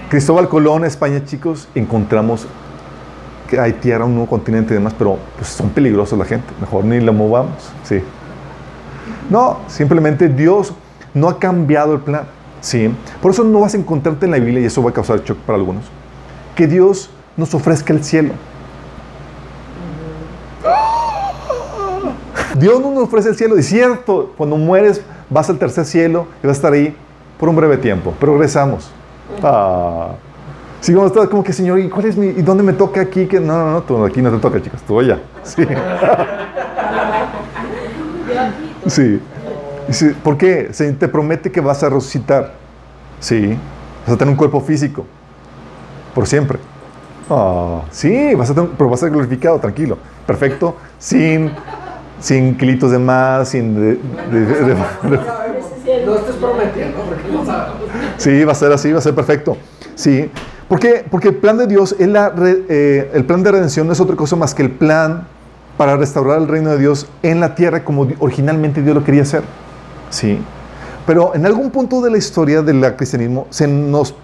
Cristóbal Colón a España, chicos, encontramos que hay tierra, un nuevo continente y demás, pero pues, son peligrosos la gente, mejor ni la movamos, sí. No, simplemente Dios no ha cambiado el plan, sí. Por eso no vas a encontrarte en la Biblia, y eso va a causar shock para algunos, que Dios nos ofrezca el cielo. Dios no nos ofrece el cielo, es cierto, cuando mueres vas al tercer cielo y vas a estar ahí por un breve tiempo, pero regresamos. Ah. Sí, como estás como que, Señor, ¿y cuál es mi, y dónde me toca aquí? Que no, no, no, tú, aquí no te toca, chicas, tú allá. Sí. sí. ¿Por qué? Se te promete que vas a resucitar. Sí. Vas a tener un cuerpo físico. Por siempre. Ah, sí, vas a tener, pero vas a ser glorificado, tranquilo. Perfecto. Sin sin kilitos de más, sin de, de- de- No estés prometiendo porque no sabemos. Sí, va a ser así, va a ser perfecto. Sí. ¿Por qué? Porque el plan de Dios, es la re- eh, el plan de redención no es otra cosa más que el plan para restaurar el reino de Dios en la tierra como originalmente Dios lo quería hacer. Sí. Pero en algún punto de la historia del cristianismo se nos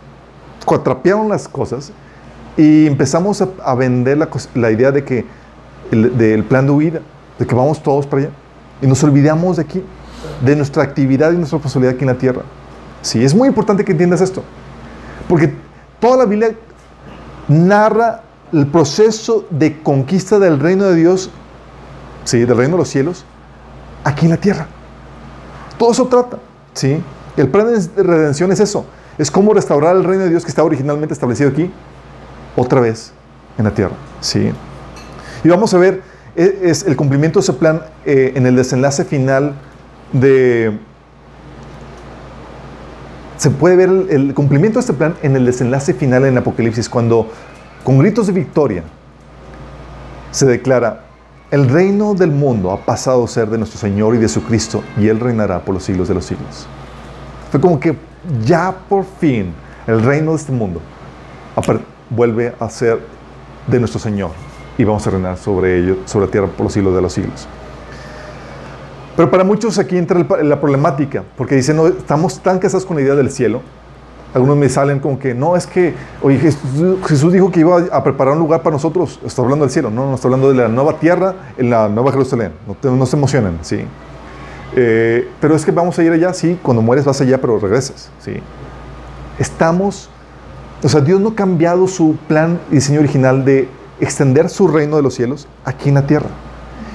cuatrapearon las cosas y empezamos a, a vender la, la idea de que el, del plan de huida, de que vamos todos para allá. Y nos olvidamos de aquí, de nuestra actividad y nuestra responsabilidad aquí en la tierra. Sí, es muy importante que entiendas esto. Porque toda la Biblia narra el proceso de conquista del reino de Dios, sí, del reino de los cielos, aquí en la tierra. Todo eso trata, ¿sí? El plan de redención es eso. Es cómo restaurar el reino de Dios que estaba originalmente establecido aquí, otra vez en la tierra, ¿sí? Y vamos a ver e- es el cumplimiento de ese plan eh, en el desenlace final de... Se puede ver el, el cumplimiento de este plan en el desenlace final en Apocalipsis, cuando con gritos de victoria se declara, el reino del mundo ha pasado a ser de nuestro Señor y de su Cristo, y Él reinará por los siglos de los siglos. Fue como que ya por fin el reino de este mundo vuelve a ser de nuestro Señor y vamos a reinar sobre ello, sobre la tierra por los siglos de los siglos. Pero para muchos aquí entra la problemática, porque dicen, no, estamos tan casados con la idea del cielo. Algunos me salen como que, no, es que, oye, Jesús, Jesús dijo que iba a preparar un lugar para nosotros. Está hablando del cielo, no, no está hablando de la nueva tierra en la nueva Jerusalén. No, te- no se emocionen, ¿sí? Eh, pero es que vamos a ir allá, sí, cuando mueres vas allá, pero regresas, ¿sí? Estamos, o sea, Dios no ha cambiado su plan y diseño original de extender su reino de los cielos aquí en la tierra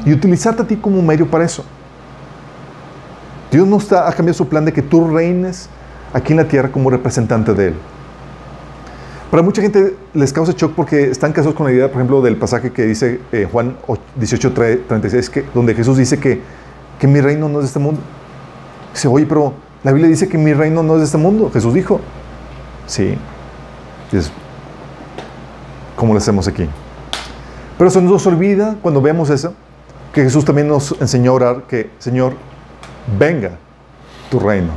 y utilizarte a ti como medio para eso. Dios no está, ha cambiado su plan de que tú reines aquí en la tierra como representante de Él. Para mucha gente les causa shock porque están casados con la idea, por ejemplo, del pasaje que dice eh, Juan 18, 36, que, donde Jesús dice que, que mi reino no es de este mundo. Dice, oye, pero la Biblia dice que mi reino no es de este mundo. Jesús dijo. Sí. Dices, ¿cómo lo hacemos aquí? Pero se nos olvida cuando vemos eso, que Jesús también nos enseñó a orar que, Señor, venga tu reino.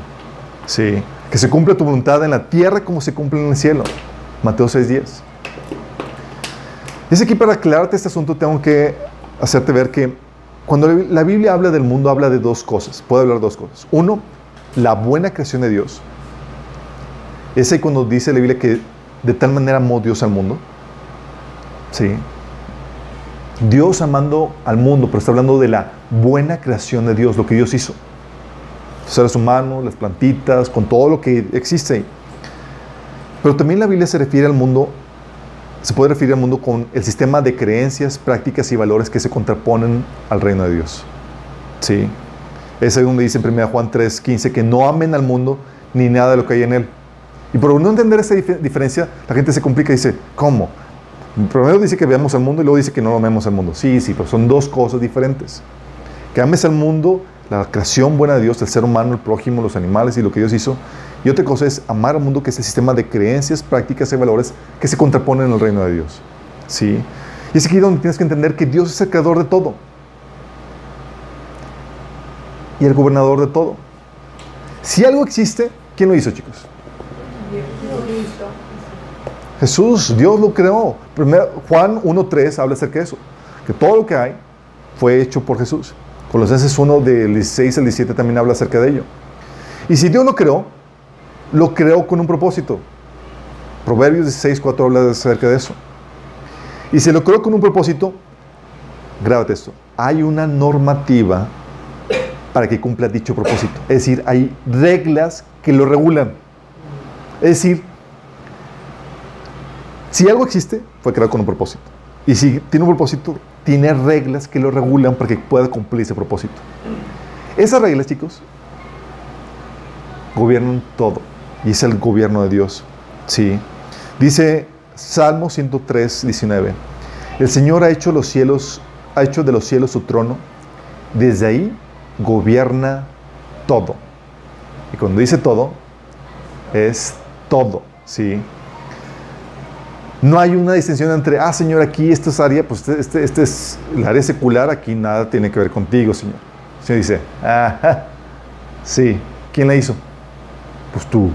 Sí. Que se cumpla tu voluntad en la tierra como se cumple en el cielo. Mateo 6.10. Es aquí para aclararte este asunto, tengo que hacerte ver que cuando la Biblia habla del mundo, habla de dos cosas. Puede hablar de dos cosas. Uno, la buena creación de Dios. Es cuando dice la Biblia que de tal manera amó Dios al mundo. Sí. Dios amando al mundo, pero está hablando de la buena creación de Dios, lo que Dios hizo. Seres humanos, las plantitas, con todo lo que existe. Pero también la Biblia se refiere al mundo, se puede referir al mundo con el sistema de creencias, prácticas y valores que se contraponen al reino de Dios. Sí. Es ahí donde dice en 1 Juan 3, 15 que no amen al mundo ni nada de lo que hay en él. Y por no entender esa dif- diferencia, la gente se complica y dice, ¿cómo? Primero dice que veamos al mundo y luego dice que no amemos al mundo. Sí, sí, pero son dos cosas diferentes. Que ames al mundo, la creación buena de Dios, el ser humano, el prójimo, los animales y lo que Dios hizo. Y otra cosa es amar al mundo, que es el sistema de creencias, prácticas y valores que se contraponen en el reino de Dios. ¿Sí? Y es aquí donde tienes que entender que Dios es el creador de todo. Y el gobernador de todo. Si algo existe, ¿quién lo hizo, chicos? Jesús, Dios lo creó. Primero, Juan 1.3 habla acerca de eso. Que todo lo que hay fue hecho por Jesús. Colosenses 1 del 16 al 17 también habla acerca de ello. Y si Dios lo creó, lo creó con un propósito. Proverbios 16.4 habla acerca de eso. Y si lo creó con un propósito, grábate esto. Hay una normativa para que cumpla dicho propósito. Es decir, hay reglas que lo regulan. Es decir, si algo existe, fue creado con un propósito. Y si tiene un propósito, tiene reglas que lo regulan para que pueda cumplir ese propósito. Esas reglas, chicos, gobiernan todo. Y es el gobierno de Dios. Sí. Dice Salmo 103, 19. El Señor ha hecho los cielos, ha hecho de los cielos su trono. Desde ahí gobierna todo. Y cuando dice todo, es todo. Sí. No hay una distinción entre, ah, Señor, aquí esto es área, pues este, este, este es el área secular, aquí nada tiene que ver contigo, Señor. El Señor dice, ajá, sí, ¿quién la hizo? Pues tú.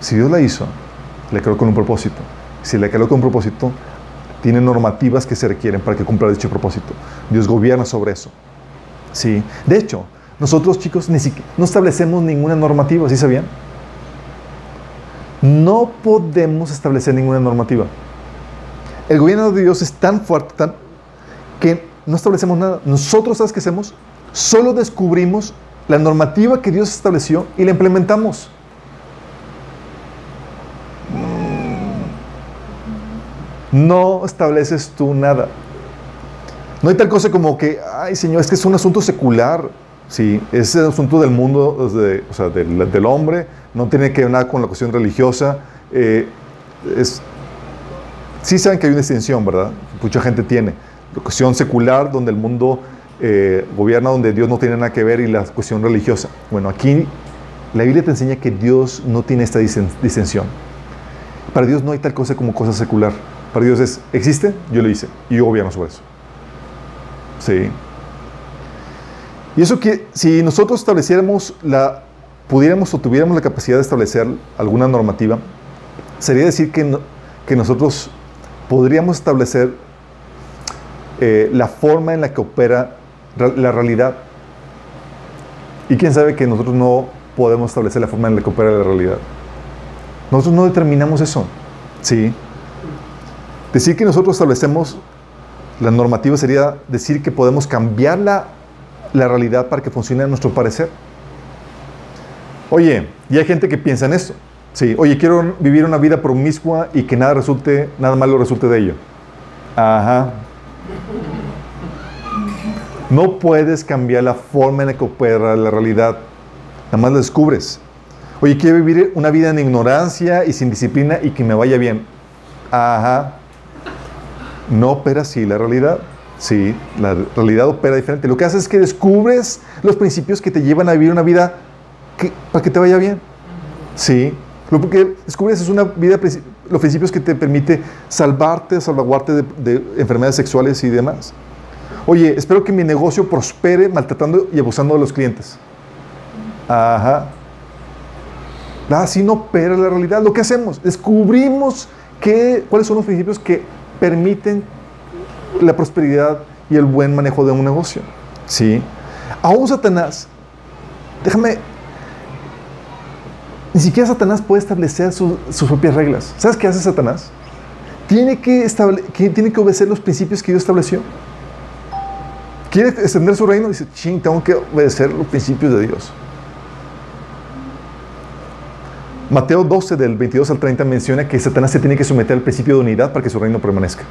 Si Dios la hizo, le creó con un propósito. Si le creó con un propósito, tiene normativas que se requieren para que cumpla dicho propósito. Dios gobierna sobre eso. Sí. De hecho, nosotros chicos ni no establecemos ninguna normativa, ¿sí sabían? No podemos establecer ninguna normativa. El gobierno de Dios es tan fuerte que no establecemos nada. Nosotros, ¿sabes qué hacemos? Solo descubrimos la normativa que Dios estableció y la implementamos. No estableces tú nada. No hay tal cosa como que, ay Señor, es que es un asunto secular. Sí, es el asunto del mundo, o sea, del, hombre, no tiene que ver nada con la cuestión religiosa. Eh, sí saben que hay una distinción, ¿verdad? Mucha gente tiene. La cuestión secular, donde el mundo eh, gobierna, donde Dios no tiene nada que ver, y la cuestión religiosa. Bueno, aquí la Biblia te enseña que Dios no tiene esta distinción. Para Dios no hay tal cosa como cosa secular. Para Dios es, existe, yo lo hice, y yo gobierno sobre eso. Sí. Y eso que si nosotros estableciéramos la, pudiéramos o tuviéramos la capacidad de establecer alguna normativa, sería decir que, que nosotros podríamos establecer eh, la forma en la que opera la realidad. Y quién sabe que nosotros no podemos establecer la forma en la que opera la realidad. Nosotros no determinamos eso. Sí. Decir que nosotros establecemos la normativa sería decir que podemos cambiar la, realidad para que funcione a nuestro parecer. Oye, y hay gente que piensa en esto. Sí, oye, quiero vivir una vida promiscua y que nada resulte, nada malo resulte de ello. Ajá. No puedes cambiar la forma en la que opera la realidad. Nada más lo descubres. Oye, quiero vivir una vida en ignorancia y sin disciplina y que me vaya bien. Ajá. No opera así la realidad. Sí, la realidad opera diferente. Lo que hace es que descubres los principios que te llevan a vivir una vida para que te vaya bien. Sí, lo que descubres es una vida, los principios que te permite salvarte, salvaguardarte de, de enfermedades sexuales y demás. Oye, espero que mi negocio prospere maltratando y abusando de los clientes. Ajá. Así no opera la realidad. Lo que hacemos, descubrimos que, cuáles son los principios que permiten la prosperidad y el buen manejo de un negocio. ¿Sí? Aún Satanás, déjame, ni siquiera Satanás puede establecer sus propias reglas. ¿Sabes qué hace Satanás? Tiene que, tiene que obedecer los principios que Dios estableció. Quiere extender su reino, dice, ching, tengo que obedecer los principios de Dios. Mateo 12, del 22 al 30, menciona que Satanás se tiene que someter al principio de unidad para que su reino permanezca.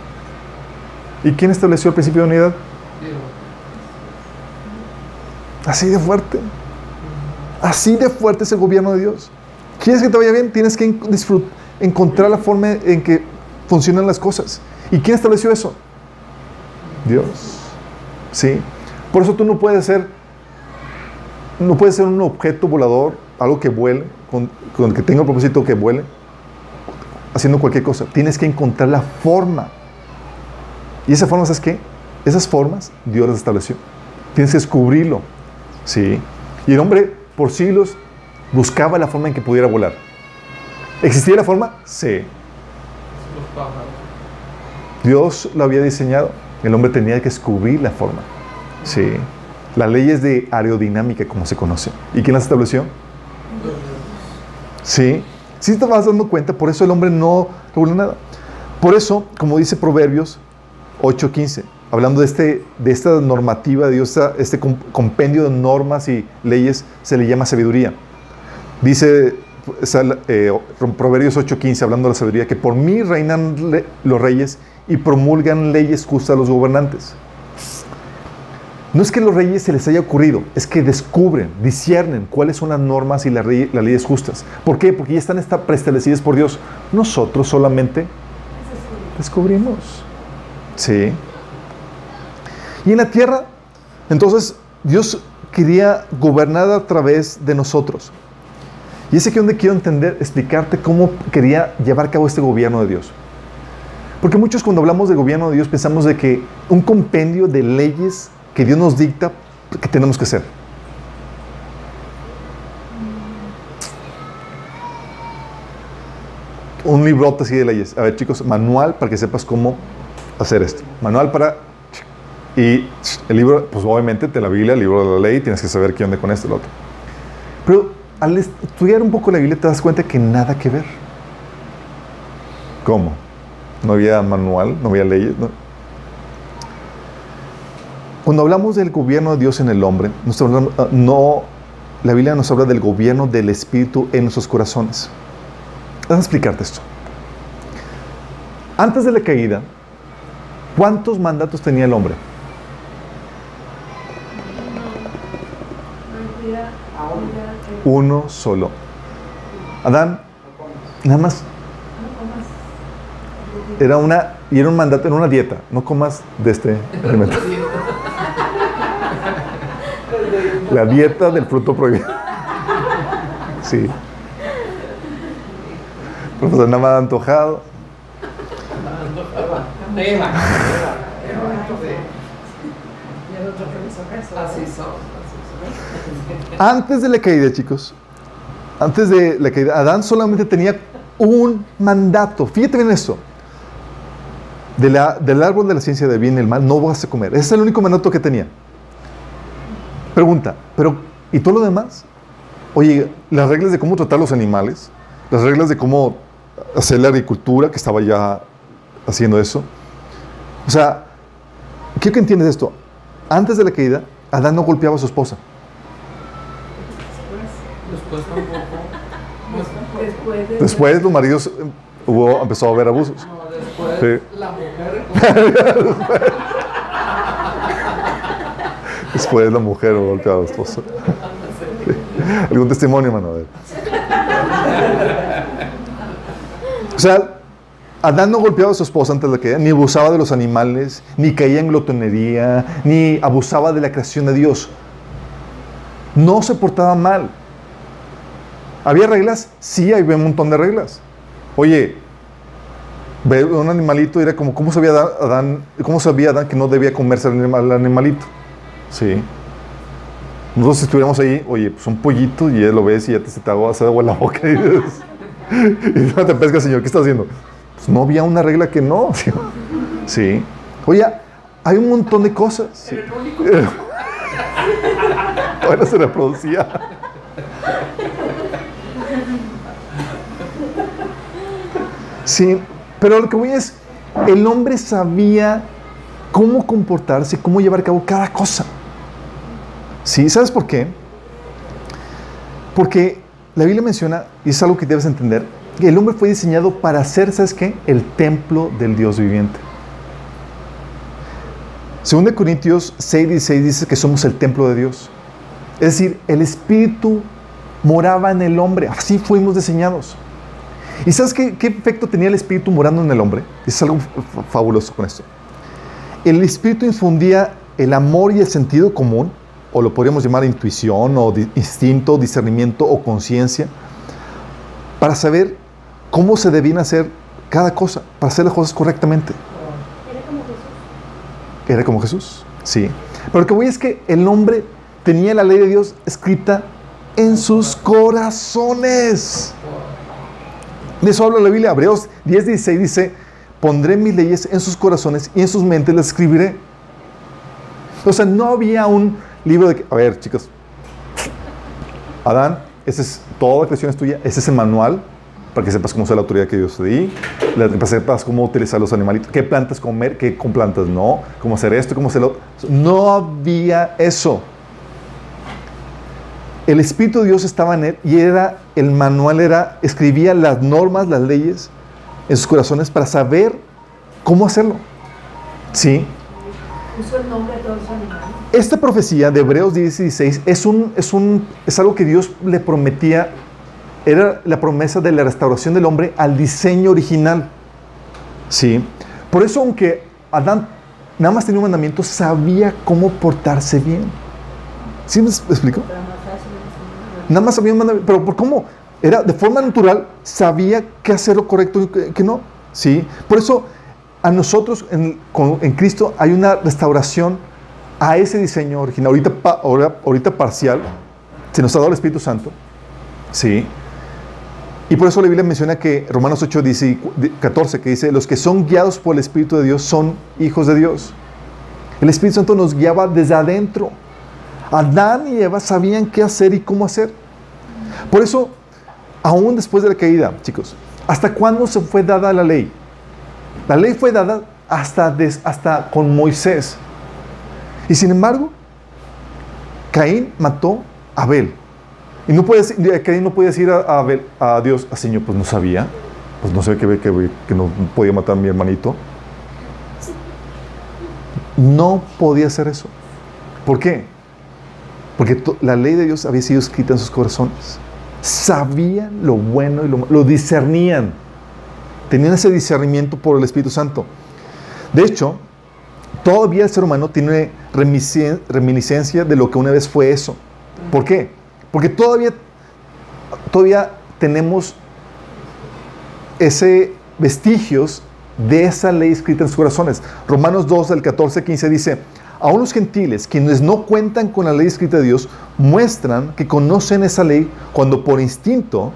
¿Y quién estableció el principio de unidad? Así de fuerte. Así de fuerte es el gobierno de Dios. ¿Quieres que te vaya bien? Tienes que encontrar la forma en que funcionan las cosas. ¿Y quién estableció eso? Dios. ¿Sí? Por eso tú no puedes ser, no puedes ser un objeto volador, algo que vuele, con, el que tenga el propósito que vuele, haciendo cualquier cosa. Tienes que encontrar la forma. Y esa forma, ¿sabes qué? Esas formas Dios las estableció. Tienes que descubrirlo. ¿Sí? Y el hombre, por siglos, buscaba la forma en que pudiera volar. ¿Existía la forma? Sí. Dios lo había diseñado. El hombre tenía que descubrir la forma. Sí. Las leyes de aerodinámica, como se conoce. ¿Y quién las estableció? Sí, sí te vas dando cuenta, por eso el hombre no regula nada. Por eso, como dice Proverbios 8:15, hablando de, este, de esta normativa de Dios, este compendio de normas y leyes, se le llama sabiduría. Dice eh, Proverbios 8:15, hablando de la sabiduría, que por mí reinan los reyes y promulgan leyes justas a los gobernantes. No es que a los reyes se les haya ocurrido, es que descubren, disciernen cuáles son las normas y las, leyes justas. ¿Por qué? Porque ya están preestablecidas por Dios. Nosotros solamente descubrimos. Sí. Y en la tierra, entonces Dios quería gobernar a través de nosotros. Y es aquí donde quiero entender, explicarte cómo quería llevar a cabo este gobierno de Dios. Porque muchos cuando hablamos de gobierno de Dios pensamos de que un compendio de leyes que Dios nos dicta que tenemos que hacer. Un librote así de leyes. A ver chicos, manual para que sepas cómo hacer esto. Manual para... Y el libro, pues obviamente, te la Biblia, el libro de la ley, tienes que saber qué onda con esto lo otro. Pero al estudiar un poco la Biblia te das cuenta que nada que ver. ¿Cómo? No había manual, no había leyes. Cuando hablamos del gobierno de Dios en el hombre, no, la Biblia nos habla del gobierno del Espíritu en nuestros corazones. Déjame explicarte esto. Antes de la caída, ¿cuántos mandatos tenía el hombre? Uno solo. Adán, nada más. Era una, y era un mandato, era una dieta. No comas de este alimento. La dieta del fruto prohibido. Sí. Profesor, nada más antojado. Antes de la caída, chicos, antes de la caída, Adán solamente tenía un mandato. Fíjate bien esto. De del árbol de la ciencia de bien y el mal no vas a comer. Ese es el único mandato que tenía. Pregunta, pero ¿y todo lo demás? Oye, las reglas de cómo tratar los animales, las reglas de cómo hacer la agricultura, que estaba ya haciendo eso. O sea, quiero que entiendes esto. Antes de la caída, Adán no golpeaba a su esposa. Después tampoco. Después, de Después los maridos hubo, empezó a haber abusos. No, después Sí. la mujer. Después la mujer golpeaba a la esposa. Sí. ¿Algún testimonio, ver. O sea, Adán no golpeaba a su esposa antes de la caída, ni abusaba de los animales, ni caía en glotonería, ni abusaba de la creación de Dios. No se portaba mal. ¿Había reglas? Sí, había un montón de reglas. Oye, ve un animalito y era como, ¿cómo sabía Adán, cómo sabía Adán que no debía comerse al animalito? Sí. Nosotros si estuviéramos ahí, oye, pues un pollito y ya lo ves y ya te se te agua, hace agua en la boca y dices, y no te pesca, señor, ¿qué está haciendo? Pues no había una regla que no. ¿sí? Sí. Oye, hay un montón de cosas. Sí. Bueno, se reproducía. Sí, pero lo que voy es, el hombre sabía cómo comportarse, cómo llevar a cabo cada cosa. ¿Sí? ¿Sabes por qué? Porque la Biblia menciona, y es algo que debes entender, que el hombre fue diseñado para ser, ¿sabes qué? El templo del Dios viviente. Según Corintios 6, 16 dice que somos el templo de Dios. Es decir, el Espíritu moraba en el hombre. Así fuimos diseñados. ¿Y sabes qué, qué efecto tenía el Espíritu morando en el hombre? Es algo fabuloso con esto. El Espíritu infundía el amor y el sentido común, o lo podríamos llamar intuición, o di- instinto, discernimiento o conciencia, para saber cómo se debían hacer cada cosa, para hacer las cosas correctamente. Era como Jesús, sí. Pero lo que voy es que el hombre tenía la ley de Dios escrita en sus corazones. De eso habla la Biblia. Hebreos 10, 16 dice, pondré mis leyes en sus corazones y en sus mentes las escribiré. O sea, no había un libro de... que- A ver, chicos. Adán, esa es toda la creación es tuya. Ese es el manual para que sepas cómo usar la autoridad que Dios te di. Para que sepas cómo utilizar los animalitos. Qué plantas comer, qué con plantas no. Cómo hacer esto, cómo hacerlo. No había eso. El Espíritu de Dios estaba en él y era, el manual era, escribía las normas, las leyes en sus corazones para saber cómo hacerlo. Sí. Esta profecía de Hebreos 10 y 16 es, un, es, un, es algo que Dios le prometía, era la promesa de la restauración del hombre al diseño original. Sí. Por eso, aunque Adán nada más tenía un mandamiento, sabía cómo portarse bien. ¿Sí me explico? Nada más había un. Pero ¿por cómo? era de forma natural, sabía qué hacer lo correcto y qué, no. ¿sí? Por eso a nosotros en, Cristo hay una restauración a ese diseño original. Ahorita, ahorita parcial, se nos ha dado el Espíritu Santo. ¿sí? Y por eso la Biblia menciona que Romanos 8, 10 y 14, que dice, los que son guiados por el Espíritu de Dios son hijos de Dios. El Espíritu Santo nos guiaba desde adentro. Adán y Eva sabían qué hacer y cómo hacer. Por eso, aún después de la caída, chicos, ¿hasta cuándo se fue dada la ley? La ley fue dada hasta, hasta con Moisés. Y sin embargo, Caín mató a Abel. Y no puede, decir- Caín no podía decir a, a Abel- a Dios, "Ah, Señor, pues no sabía. Pues no sé que, que, que no podía matar a mi hermanito. No podía hacer eso. ¿Por qué? Porque la ley de Dios había sido escrita en sus corazones. Sabían lo bueno y lo malo. Lo discernían. Tenían ese discernimiento por el Espíritu Santo. De hecho, todavía el ser humano tiene reminiscencia de lo que una vez fue eso. ¿Por qué? Porque todavía, todavía tenemos ese vestigios de esa ley escrita en sus corazones. Romanos 2, del 14 al 15 dice, aún los gentiles, quienes no cuentan con la ley escrita de Dios, muestran que conocen esa ley cuando por instinto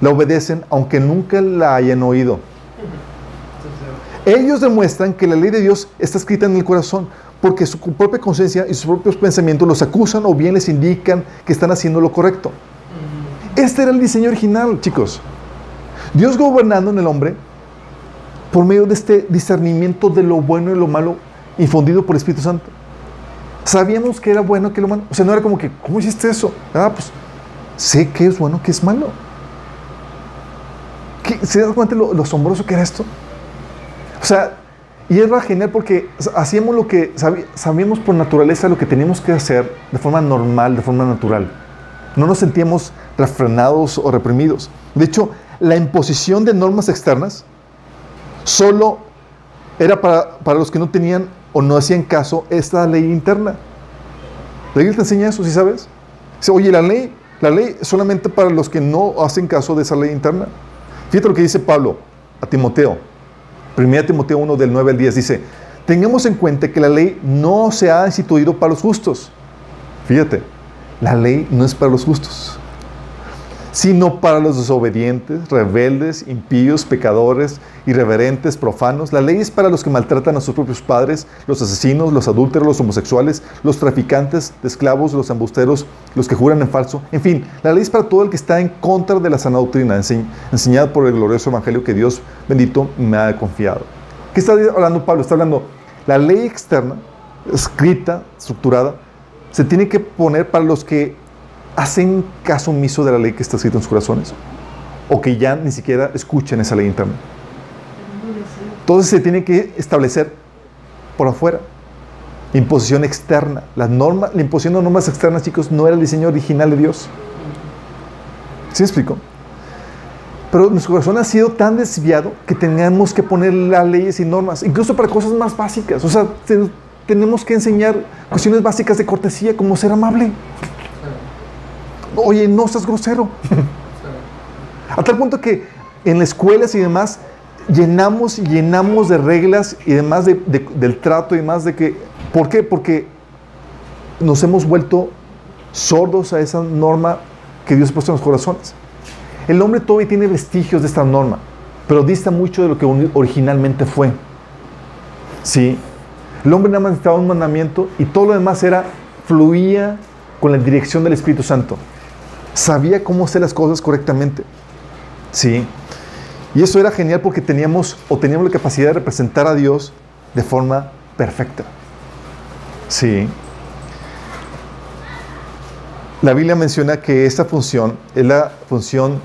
la obedecen, aunque nunca la hayan oído. Ellos demuestran que la ley de Dios está escrita en el corazón, porque su propia conciencia y sus propios pensamientos los acusan o bien les indican que están haciendo lo correcto. Este era el diseño original, chicos. Dios gobernando en el hombre por medio de este discernimiento de lo bueno y lo malo infundido por el Espíritu Santo. Sabíamos que era bueno, que lo malo. O sea, no era como que, ¿cómo hiciste eso? Ah, pues sé que es bueno, que es malo. ¿Qué- ¿Se dan cuenta lo, lo asombroso que era esto? O sea, y era genial porque hacíamos lo que sabíamos por naturaleza lo que teníamos que hacer de forma normal, de forma natural. No nos sentíamos refrenados o reprimidos. De hecho, la imposición de normas externas solo era para, para los que no tenían o no hacían caso esta ley interna. La Biblia te enseña eso, ¿sí sabes? Oye, la ley, la ley es solamente para los que no hacen caso de esa ley interna. Fíjate lo que dice Pablo a Timoteo. 1 Timoteo 1 del 9 al 10 dice, tengamos en cuenta que la ley no se ha instituido para los justos. Fíjate, la ley no es para los justos, sino para los desobedientes, rebeldes, impíos, pecadores, irreverentes, profanos. La ley es para los que maltratan a sus propios padres, los asesinos, los adúlteros, los homosexuales, los traficantes de esclavos, los embusteros, los que juran en falso. En fin, la ley es para todo el que está en contra de la sana doctrina ense- enseñada por el glorioso evangelio que Dios bendito me ha confiado. ¿Qué está hablando Pablo? Está hablando la ley externa, escrita, estructurada, se tiene que poner para los que hacen caso omiso de la ley que está escrita en sus corazones o que ya ni siquiera escuchen esa ley interna. Entonces se tiene que establecer por afuera. Imposición externa. La, norma, la imposición de normas externas, chicos, no era el diseño original de Dios. ¿Sí explico? Pero nuestro corazón ha sido tan desviado que tenemos que poner las leyes y normas, incluso para cosas más básicas. O sea, te- tenemos que enseñar cuestiones básicas de cortesía, como ser amable. Oye, no seas grosero. A tal punto que en las escuelas y demás llenamos y llenamos de reglas y demás de- de- del trato y demás de que... ¿Por qué? Porque nos hemos vuelto sordos a esa norma que Dios ha puesto en los corazones. El hombre todavía tiene vestigios de esta norma, pero dista mucho de lo que originalmente fue. Sí. El hombre nada más necesitaba un mandamiento y todo lo demás era, fluía con la dirección del Espíritu Santo. Sabía cómo hacer las cosas correctamente. Sí. Y eso era genial porque teníamos o teníamos la capacidad de representar a Dios de forma perfecta. Sí. La Biblia menciona que esta función es la función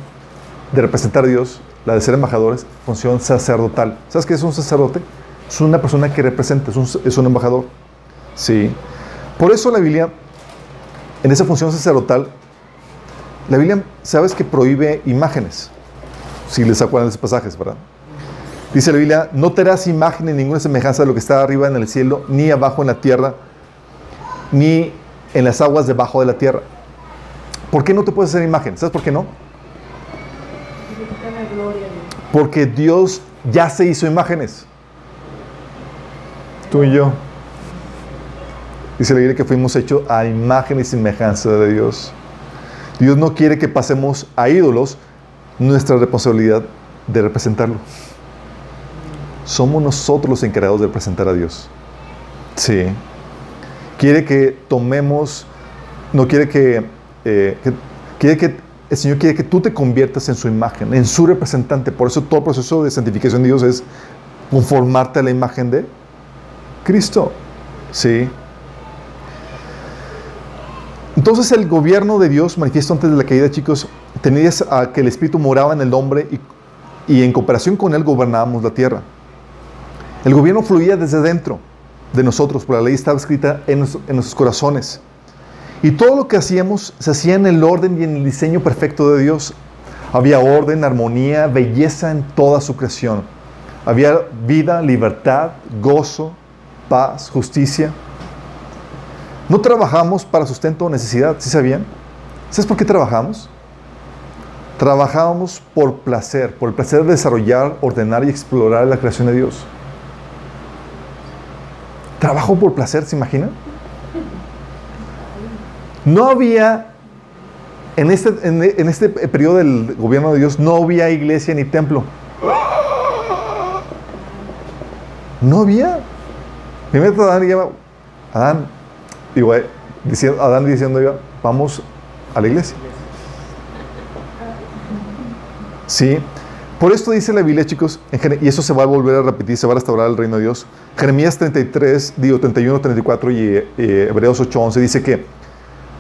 de representar a Dios, la de ser embajadores, función sacerdotal. ¿Sabes qué es un sacerdote? Es una persona que representa, es un, es un embajador. Sí. Por eso la Biblia, en esa función sacerdotal, la Biblia, ¿sabes que prohíbe imágenes? Si les acuerdan de esos pasajes, ¿verdad? Dice la Biblia, no te harás imagen ni ninguna semejanza de lo que está arriba en el cielo, ni abajo en la tierra, ni en las aguas debajo de la tierra. ¿Por qué no te puedes hacer imagen? ¿Sabes por qué no? Porque Dios ya se hizo imágenes. Tú y yo. Dice la Biblia que fuimos hechos a imagen y semejanza de Dios. Dios no quiere que pasemos a ídolos nuestra responsabilidad de representarlo. Somos nosotros los encargados de representar a Dios. Sí. Quiere que tomemos, no quiere que, eh, que- quiere que, el Señor quiere que tú te conviertas en su imagen, en su representante. Por eso todo el proceso de santificación de Dios es conformarte a la imagen de Cristo. Sí. Entonces el gobierno de Dios manifiesto antes de la caída, chicos, tenía a que el Espíritu moraba en el hombre y, en cooperación con él gobernábamos la tierra. El gobierno fluía desde dentro de nosotros, por la ley estaba escrita en nuestros corazones. Y todo lo que hacíamos se hacía en el orden y en el diseño perfecto de Dios. Había orden, armonía, belleza en toda su creación. Había vida, libertad, gozo, paz, justicia. No trabajamos para sustento o necesidad, ¿sí sabían? ¿Sabes por qué trabajamos? Trabajábamos por placer, por el placer de desarrollar, ordenar y explorar la creación de Dios. Trabajo por placer, ¿se imaginan? No había, en este, en, este periodo del gobierno de Dios, no había iglesia ni templo. No había. Primero Adán y Adán, digo, eh, diciendo, Adán diciendo, Eva, vamos a la iglesia. Sí. Por esto dice la Biblia, chicos, y eso se va a volver a repetir, se va a restaurar el reino de Dios. Jeremías 33, digo 31, 34 y eh, eh, Hebreos 8, 11 dice que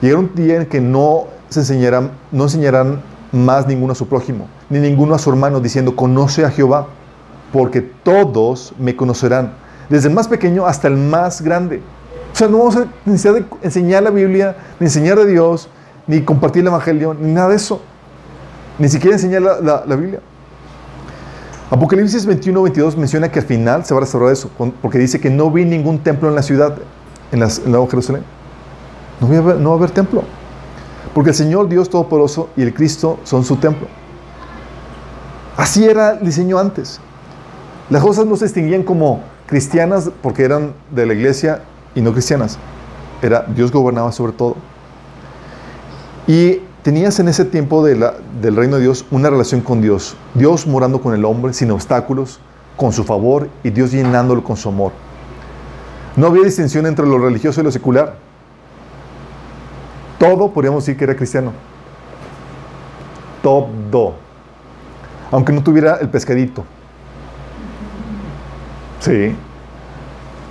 llegará un día en que no se enseñarán, no enseñarán más ninguno a su prójimo, ni ninguno a su hermano, diciendo, conoce a Jehová, porque todos me conocerán, desde el más pequeño hasta el más grande. O sea, no vamos a necesitar de enseñar la Biblia, ni enseñar de Dios, ni compartir el Evangelio, ni nada de eso. Ni siquiera enseñar la, la- Biblia. Apocalipsis 21, 22 menciona que al final se va a restaurar eso, porque dice que no vi ningún templo en la ciudad, en, en la Jerusalén. No, voy no va a haber templo. Porque el Señor Dios Todopoderoso y el Cristo son su templo. Así era el diseño antes. Las cosas no se distinguían como cristianas porque eran de la iglesia y no cristianas. Era Dios gobernaba sobre todo. Y tenías en ese tiempo del reino de Dios una relación con Dios. Dios morando con el hombre sin obstáculos, con su favor y Dios llenándolo con su amor. No había distinción entre lo religioso y lo secular. Todo podríamos decir que era cristiano. Todo. Aunque no tuviera el pescadito. Sí.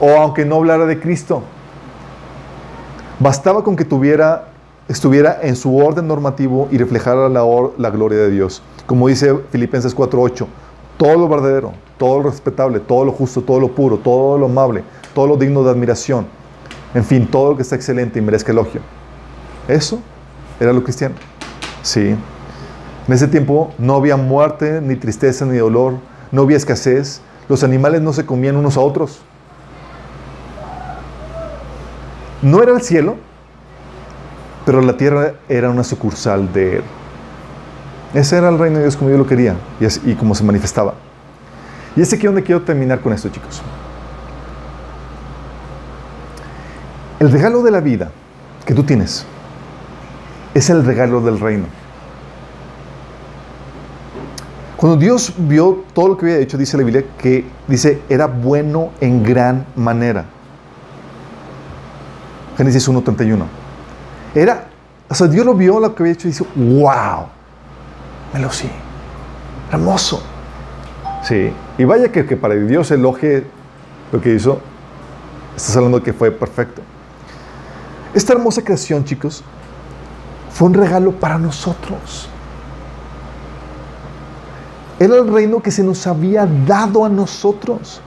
O aunque no hablara de Cristo. Bastaba con que tuviera, estuviera en su orden normativo y reflejara la, la gloria de Dios. Como dice Filipenses 4:8, todo lo verdadero, todo lo respetable, todo lo justo, todo lo puro, todo lo amable, todo lo digno de admiración, en fin, todo lo que está excelente y merezca elogio. Eso era lo cristiano. Sí. En ese tiempo no había muerte, ni tristeza, ni dolor, no había escasez, los animales no se comían unos a otros. No era el cielo, pero la tierra era una sucursal de él. Ese era el reino de Dios como yo lo quería y, como se manifestaba. Y es aquí donde quiero terminar con esto, chicos. El regalo de la vida que tú tienes es el regalo del reino. Cuando Dios vio todo lo que había hecho, dice la Biblia, que dice, era bueno en gran manera. Génesis 1.31. Era, o sea, Dios lo vio lo que había hecho y dice, wow, me lo sí, hermoso. Sí, y vaya que, que para Dios elogie lo que hizo, estás hablando de que fue perfecto. Esta hermosa creación, chicos, fue un regalo para nosotros. Era el reino que se nos había dado a nosotros.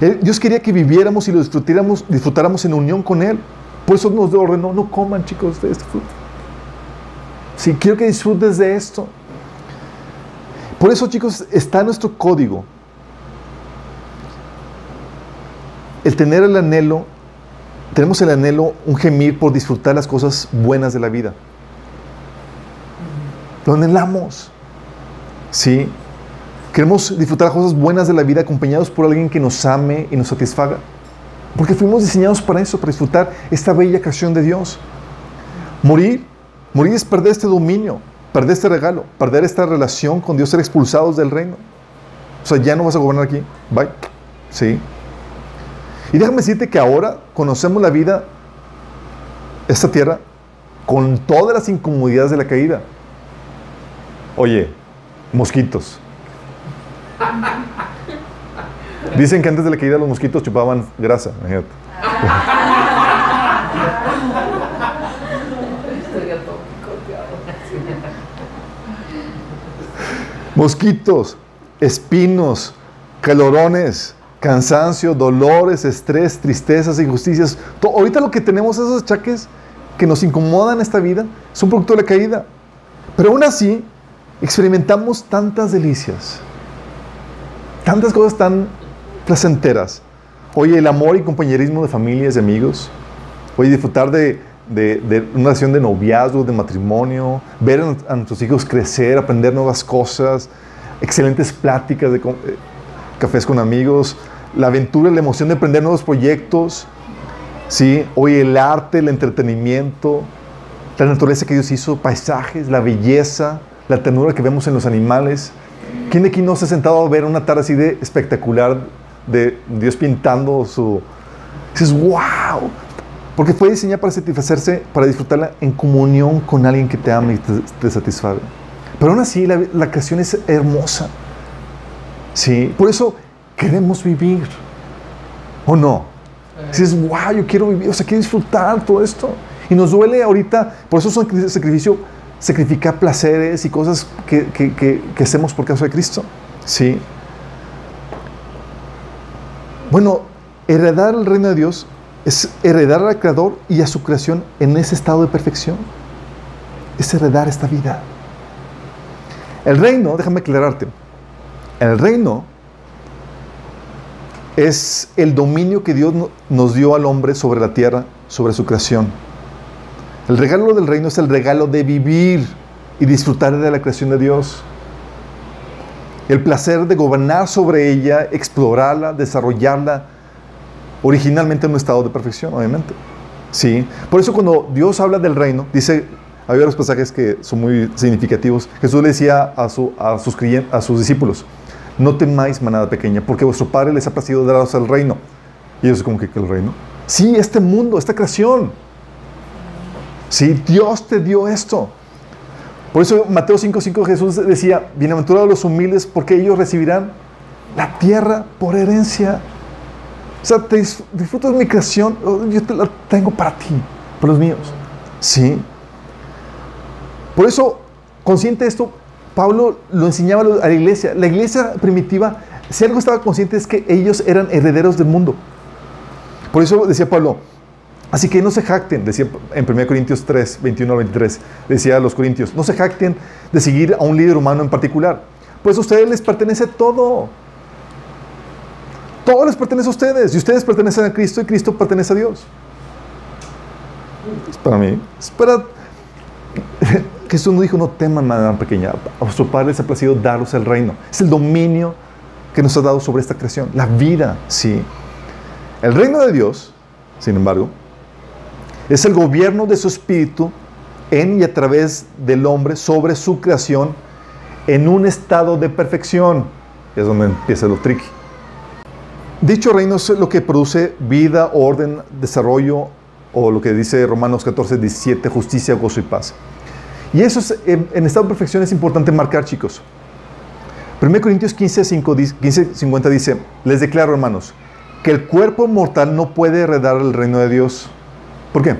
Dios quería que viviéramos y lo disfrutáramos, disfrutáramos en unión con Él. Por eso nos ordenó, no coman chicos de este fruto. Sí, quiero que disfrutes de esto. Por eso chicos, está nuestro código. El tener el anhelo, tenemos el anhelo, un gemir por disfrutar las cosas buenas de la vida. Lo anhelamos. Sí. Queremos disfrutar cosas buenas de la vida acompañados por alguien que nos ame y nos satisfaga. Porque fuimos diseñados para eso, para disfrutar esta bella creación de Dios. Morir, morir es perder este dominio, perder este regalo, perder esta relación con Dios, ser expulsados del reino. O sea, ya no vas a gobernar aquí. Bye. Sí. Y déjame decirte que ahora conocemos la vida, esta tierra, con todas las incomodidades de la caída. Oye, mosquitos. Dicen que antes de la caída los mosquitos chupaban grasa. todo. Mosquitos, espinos, calorones, cansancio, dolores, estrés, tristezas, injusticias. To- ahorita lo que tenemos esos achaques que nos incomodan en esta vida son producto de la caída. Pero aún así, experimentamos tantas delicias, tantas cosas tan placenteras. Oye, el amor y compañerismo de familias y amigos. Oye, disfrutar de, de- de una relación de noviazgo, de matrimonio, ver a, nuestros hijos crecer, aprender nuevas cosas, excelentes pláticas de eh, cafés con amigos, la aventura, la emoción de emprender nuevos proyectos, ¿sí? Oye, el arte, el entretenimiento, la naturaleza que Dios hizo, paisajes, la belleza, la ternura que vemos en los animales. ¿Quién de aquí no se ha sentado a ver una tarde así de espectacular de Dios pintando su... Dices, wow, porque fue diseñada para satisfacerse, para disfrutarla en comunión con alguien que te ama y te, te satisfaga. Pero aún así, la, la creación es hermosa. Sí, por eso queremos vivir. ¿O no? Dices, wow, yo quiero vivir, o sea, quiero disfrutar todo esto. Y nos duele ahorita, por eso es un sacrificio, sacrificar placeres y cosas que, que, que, hacemos por causa de Cristo. Sí. Bueno, heredar el reino de Dios es heredar al Creador y a su creación en ese estado de perfección. Es heredar esta vida. El reino, déjame aclararte, el reino es el dominio que Dios no- nos dio al hombre sobre la tierra, sobre su creación. El regalo del reino es el regalo de vivir y disfrutar de la creación de Dios. El placer de gobernar sobre ella, explorarla, desarrollarla, originalmente en un estado de perfección, obviamente. Sí. Por eso cuando Dios habla del reino, dice, había los pasajes que son muy significativos. Jesús le decía a, su- a sus, discípulos, no temáis manada pequeña, porque vuestro Padre les ha placido daros el reino. Y ellos como que ¿qué el reino. Sí, este mundo, esta creación. Sí, Dios te dio esto. Por eso Mateo 5:5 Jesús decía, bienaventurados los humildes, porque ellos recibirán la tierra por herencia. O sea, te dis- disfrutas mi creación, oh, yo te la tengo para ti, para los míos. Sí. Por eso, consciente de esto, Pablo lo enseñaba a la iglesia. La iglesia primitiva, si algo estaba consciente es que ellos eran herederos del mundo. Por eso decía Pablo, así que no se jacten, decía en 1 Corintios 3, 21 al 23, decía a los corintios, no se jacten de seguir a un líder humano en particular, pues a ustedes les pertenece todo. Todo les pertenece a ustedes y ustedes pertenecen a Cristo y Cristo pertenece a Dios. Es para mí. Es para... Jesús no dijo, no teman, manada pequeña. A vuestro Padre les ha placido daros el reino. Es el dominio que nos ha dado sobre esta creación. La vida, sí. El reino de Dios, sin embargo, es el gobierno de su espíritu en y a través del hombre sobre su creación en un estado de perfección. Es donde empieza lo tricky. Dicho reino es lo que produce vida, orden, desarrollo, o lo que dice Romanos 14, 17, justicia, gozo y paz. Y eso es, en, en estado de perfección es importante marcar, chicos. 1 Corintios 15, 5, 15, 50 dice, les declaro, hermanos, que el cuerpo mortal no puede heredar el reino de Dios. ¿Por qué?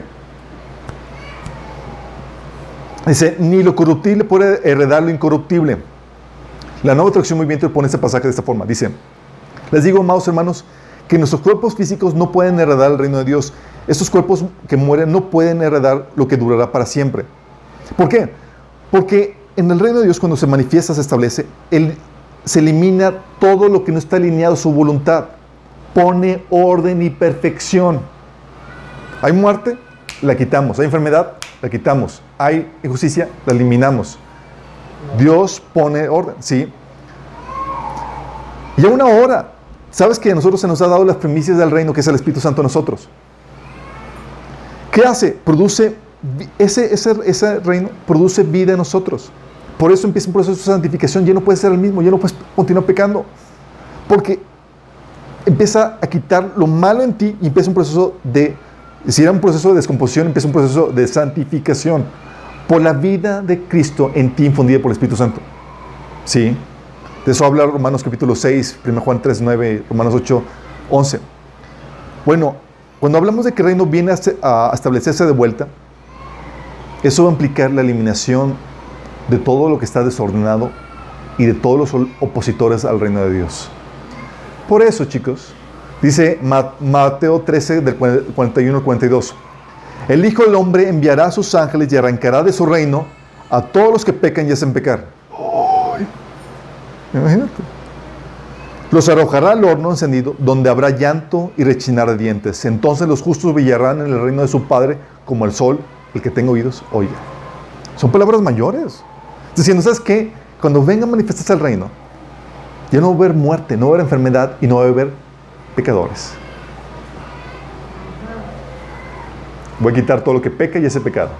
Dice, ni lo corruptible puede heredar lo incorruptible. La nueva traducción muy bien pone este pasaje de esta forma. Dice, les digo, amados hermanos, que nuestros cuerpos físicos no pueden heredar el reino de Dios. Estos cuerpos que mueren no pueden heredar lo que durará para siempre. ¿Por qué? Porque en el reino de Dios cuando se manifiesta, se establece, Él se elimina todo lo que no está alineado a su voluntad. Pone orden y perfección. Hay muerte, la quitamos. Hay enfermedad, la quitamos. Hay injusticia, la eliminamos. Dios pone orden, ¿sí? Y aún ahora, ¿sabes que a nosotros se nos ha dado las primicias del reino, que es el Espíritu Santo a nosotros? ¿Qué hace? Produce, ese, ese, ese reino produce vida en nosotros. Por eso empieza un proceso de santificación. Ya no puedes ser el mismo, ya no puedes continuar pecando. Porque empieza a quitar lo malo en ti y empieza un proceso de, si era un proceso de descomposición, empieza un proceso de santificación por la vida de Cristo en ti infundida por el Espíritu Santo. ¿Sí? De eso habla Romanos capítulo 6, 1 Juan 3, 9, Romanos 8, 11. Bueno, cuando hablamos de que el reino viene a establecerse de vuelta, eso va a implicar la eliminación de todo lo que está desordenado y de todos los opositores al reino de Dios. Por eso, chicos, dice Mateo 13 del 41 al 42, el Hijo del Hombre enviará a sus ángeles y arrancará de su reino a todos los que pecan y hacen pecar. Imagínate. Los arrojará al horno encendido, donde habrá llanto y rechinar de dientes. Entonces los justos brillarán en el reino de su Padre como el sol. El que tenga oídos, oiga. Son palabras mayores. Diciendo, ¿sabes qué? Cuando venga a manifestarse el reino, ya no va a haber muerte, no va a haber enfermedad y no va a haber pecadores. Voy a quitar todo lo que peca y ese pecado.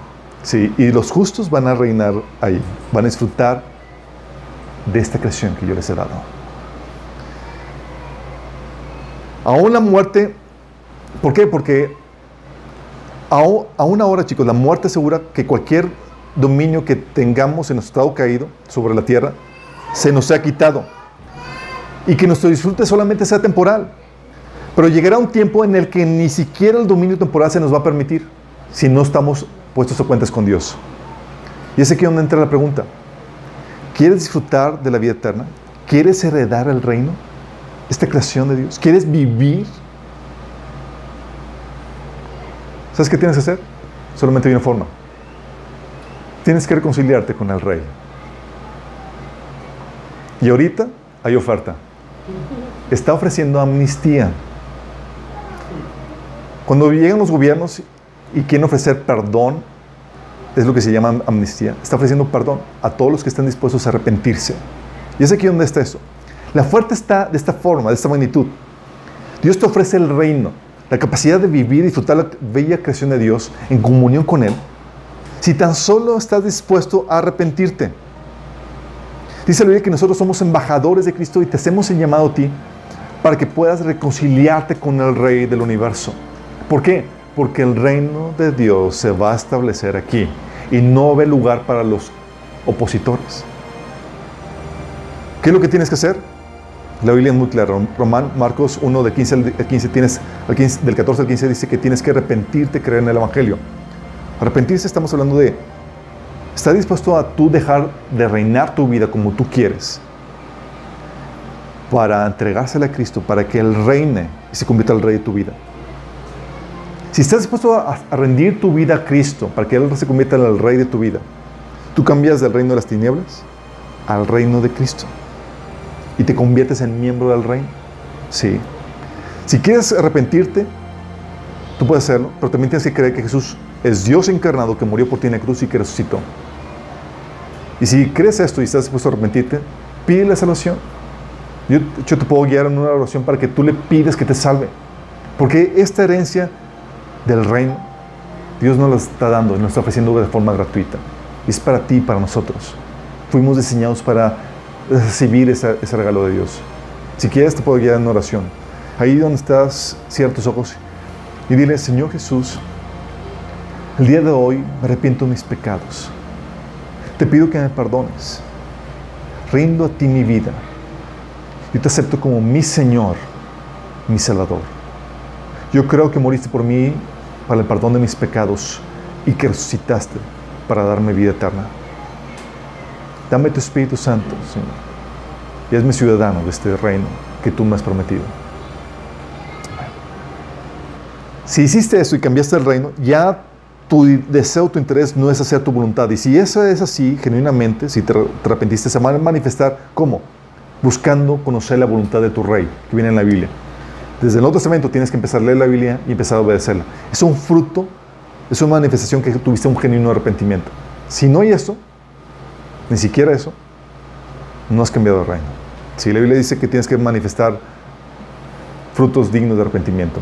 Sí, y los justos van a reinar ahí, van a disfrutar de esta creación que yo les he dado. Aún la muerte, ¿por qué? Porque aún, ahora, chicos, la muerte asegura que cualquier dominio que tengamos en nuestro estado caído sobre la tierra se nos ha quitado y que nuestro disfrute solamente sea temporal. Pero llegará un tiempo en el que ni siquiera el dominio temporal se nos va a permitir si no estamos puestos a cuentas con Dios. Y es aquí donde entra la pregunta. ¿Quieres disfrutar de la vida eterna? ¿Quieres heredar el reino? Esta creación de Dios. ¿Quieres vivir? ¿Sabes qué tienes que hacer? Solamente hay una forma. Tienes que reconciliarte con el rey. Y ahorita hay oferta está ofreciendo amnistía. Cuando llegan los gobiernos y quieren ofrecer perdón, es lo que se llama amnistía. Está ofreciendo perdón a todos los que están dispuestos a arrepentirse. Y es aquí donde está eso. La fuerte está de esta forma, de esta magnitud. Dios te ofrece el reino, la capacidad de vivir y disfrutar la bella creación de Dios en comunión con Él. Si tan solo estás dispuesto a arrepentirte. Dice la que nosotros somos embajadores de Cristo y te hacemos el llamado a ti para que puedas reconciliarte con el Rey del universo. ¿Por qué? Porque el reino de Dios se va a establecer aquí y no ve lugar para los opositores. ¿Qué es lo que tienes que hacer? La Biblia es muy clara. Román, Marcos 1, de 15 al 15, tienes, del 14 al 15 dice que tienes que arrepentirte, creer en el Evangelio. Arrepentirse estamos hablando de ¿Estás dispuesto a tú dejar de reinar tu vida como tú quieres? Para entregársela a Cristo, para que Él reine y se convierta el rey de tu vida. Si estás dispuesto a, rendir tu vida a Cristo, para que Él se convierta en el rey de tu vida, tú cambias del reino de las tinieblas al reino de Cristo. Y te conviertes en miembro del reino. Sí. Si quieres arrepentirte, tú puedes hacerlo, pero también tienes que creer que Jesús es Dios encarnado que murió por ti en la cruz y que resucitó. Y si crees esto y estás dispuesto a arrepentirte, pide la salvación. Yo, yo te puedo guiar en una oración para que tú le pides que te salve. Porque esta herencia del reino, Dios nos la está dando, nos está ofreciendo de forma gratuita. Es para ti y para nosotros. Fuimos diseñados para recibir ese, regalo de Dios. Si quieres, te puedo guiar en oración. Ahí donde estás, cierra tus ojos y dile, Señor Jesús, el día de hoy me arrepiento de mis pecados. Te pido que me perdones. Rindo a ti mi vida. Yo te acepto como mi Señor, mi Salvador. Yo creo que moriste por mí para el perdón de mis pecados y que resucitaste para darme vida eterna. Dame tu Espíritu Santo, Señor, y hazme ciudadano de este reino que tú me has prometido. Si hiciste eso y cambiaste el reino, ya tu deseo, tu interés no es hacer tu voluntad. Y si eso es así, genuinamente, si te arrepentiste, se va a manifestar ¿cómo? Buscando conocer la voluntad de tu rey, que viene en la Biblia. Desde el Nuevo Testamento tienes que empezar a leer la Biblia y empezar a obedecerla. Es un fruto, es una manifestación que tuviste un genuino arrepentimiento. Si no hay eso, ni siquiera eso, no has cambiado el reino. Sí, la Biblia dice que tienes que manifestar frutos dignos de arrepentimiento.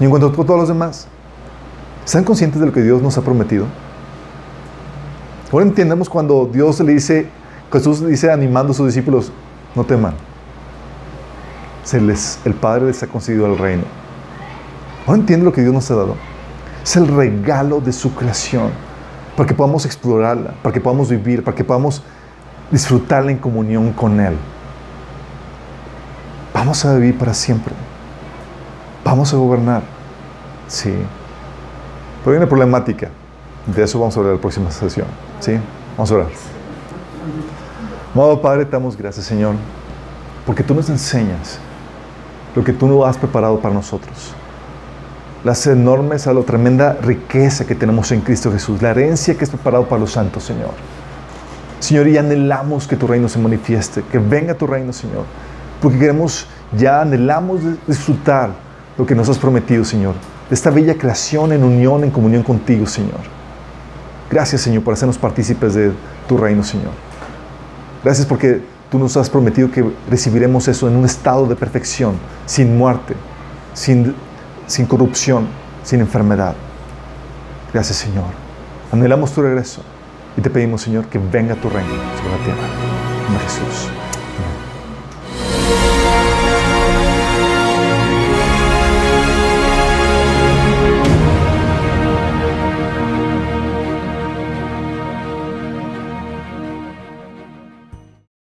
Y en cuanto a todos los demás, ¿están conscientes de lo que Dios nos ha prometido? Ahora entendemos cuando Dios le dice, Jesús dice animando a sus discípulos, no teman. Se les, el Padre les ha concedido el reino. Ahora entiende lo que Dios nos ha dado. Es el regalo de su creación para que podamos explorarla, para que podamos vivir, para que podamos disfrutarla en comunión con Él. Vamos a vivir para siempre. Vamos a gobernar. Sí. Pero hay una problemática. De eso vamos a hablar en la próxima sesión. ¿Sí? Vamos a orar. Amado Padre, te damos gracias, Señor, porque tú nos enseñas lo que tú has preparado para nosotros. Las enormes, a la tremenda riqueza que tenemos en Cristo Jesús, la herencia que es preparado para los santos, Señor. Señor, y anhelamos que tu reino se manifieste, que venga tu reino, Señor, porque queremos, ya anhelamos disfrutar lo que nos has prometido, Señor, de esta bella creación en unión, en comunión contigo, Señor. Gracias, Señor, por hacernos partícipes de tu reino, Señor. Gracias porque tú nos has prometido que recibiremos eso en un estado de perfección, sin muerte, sin, sin corrupción, sin enfermedad. Gracias, Señor. Anhelamos tu regreso y te pedimos, Señor, que venga tu reino sobre la tierra. En Jesús.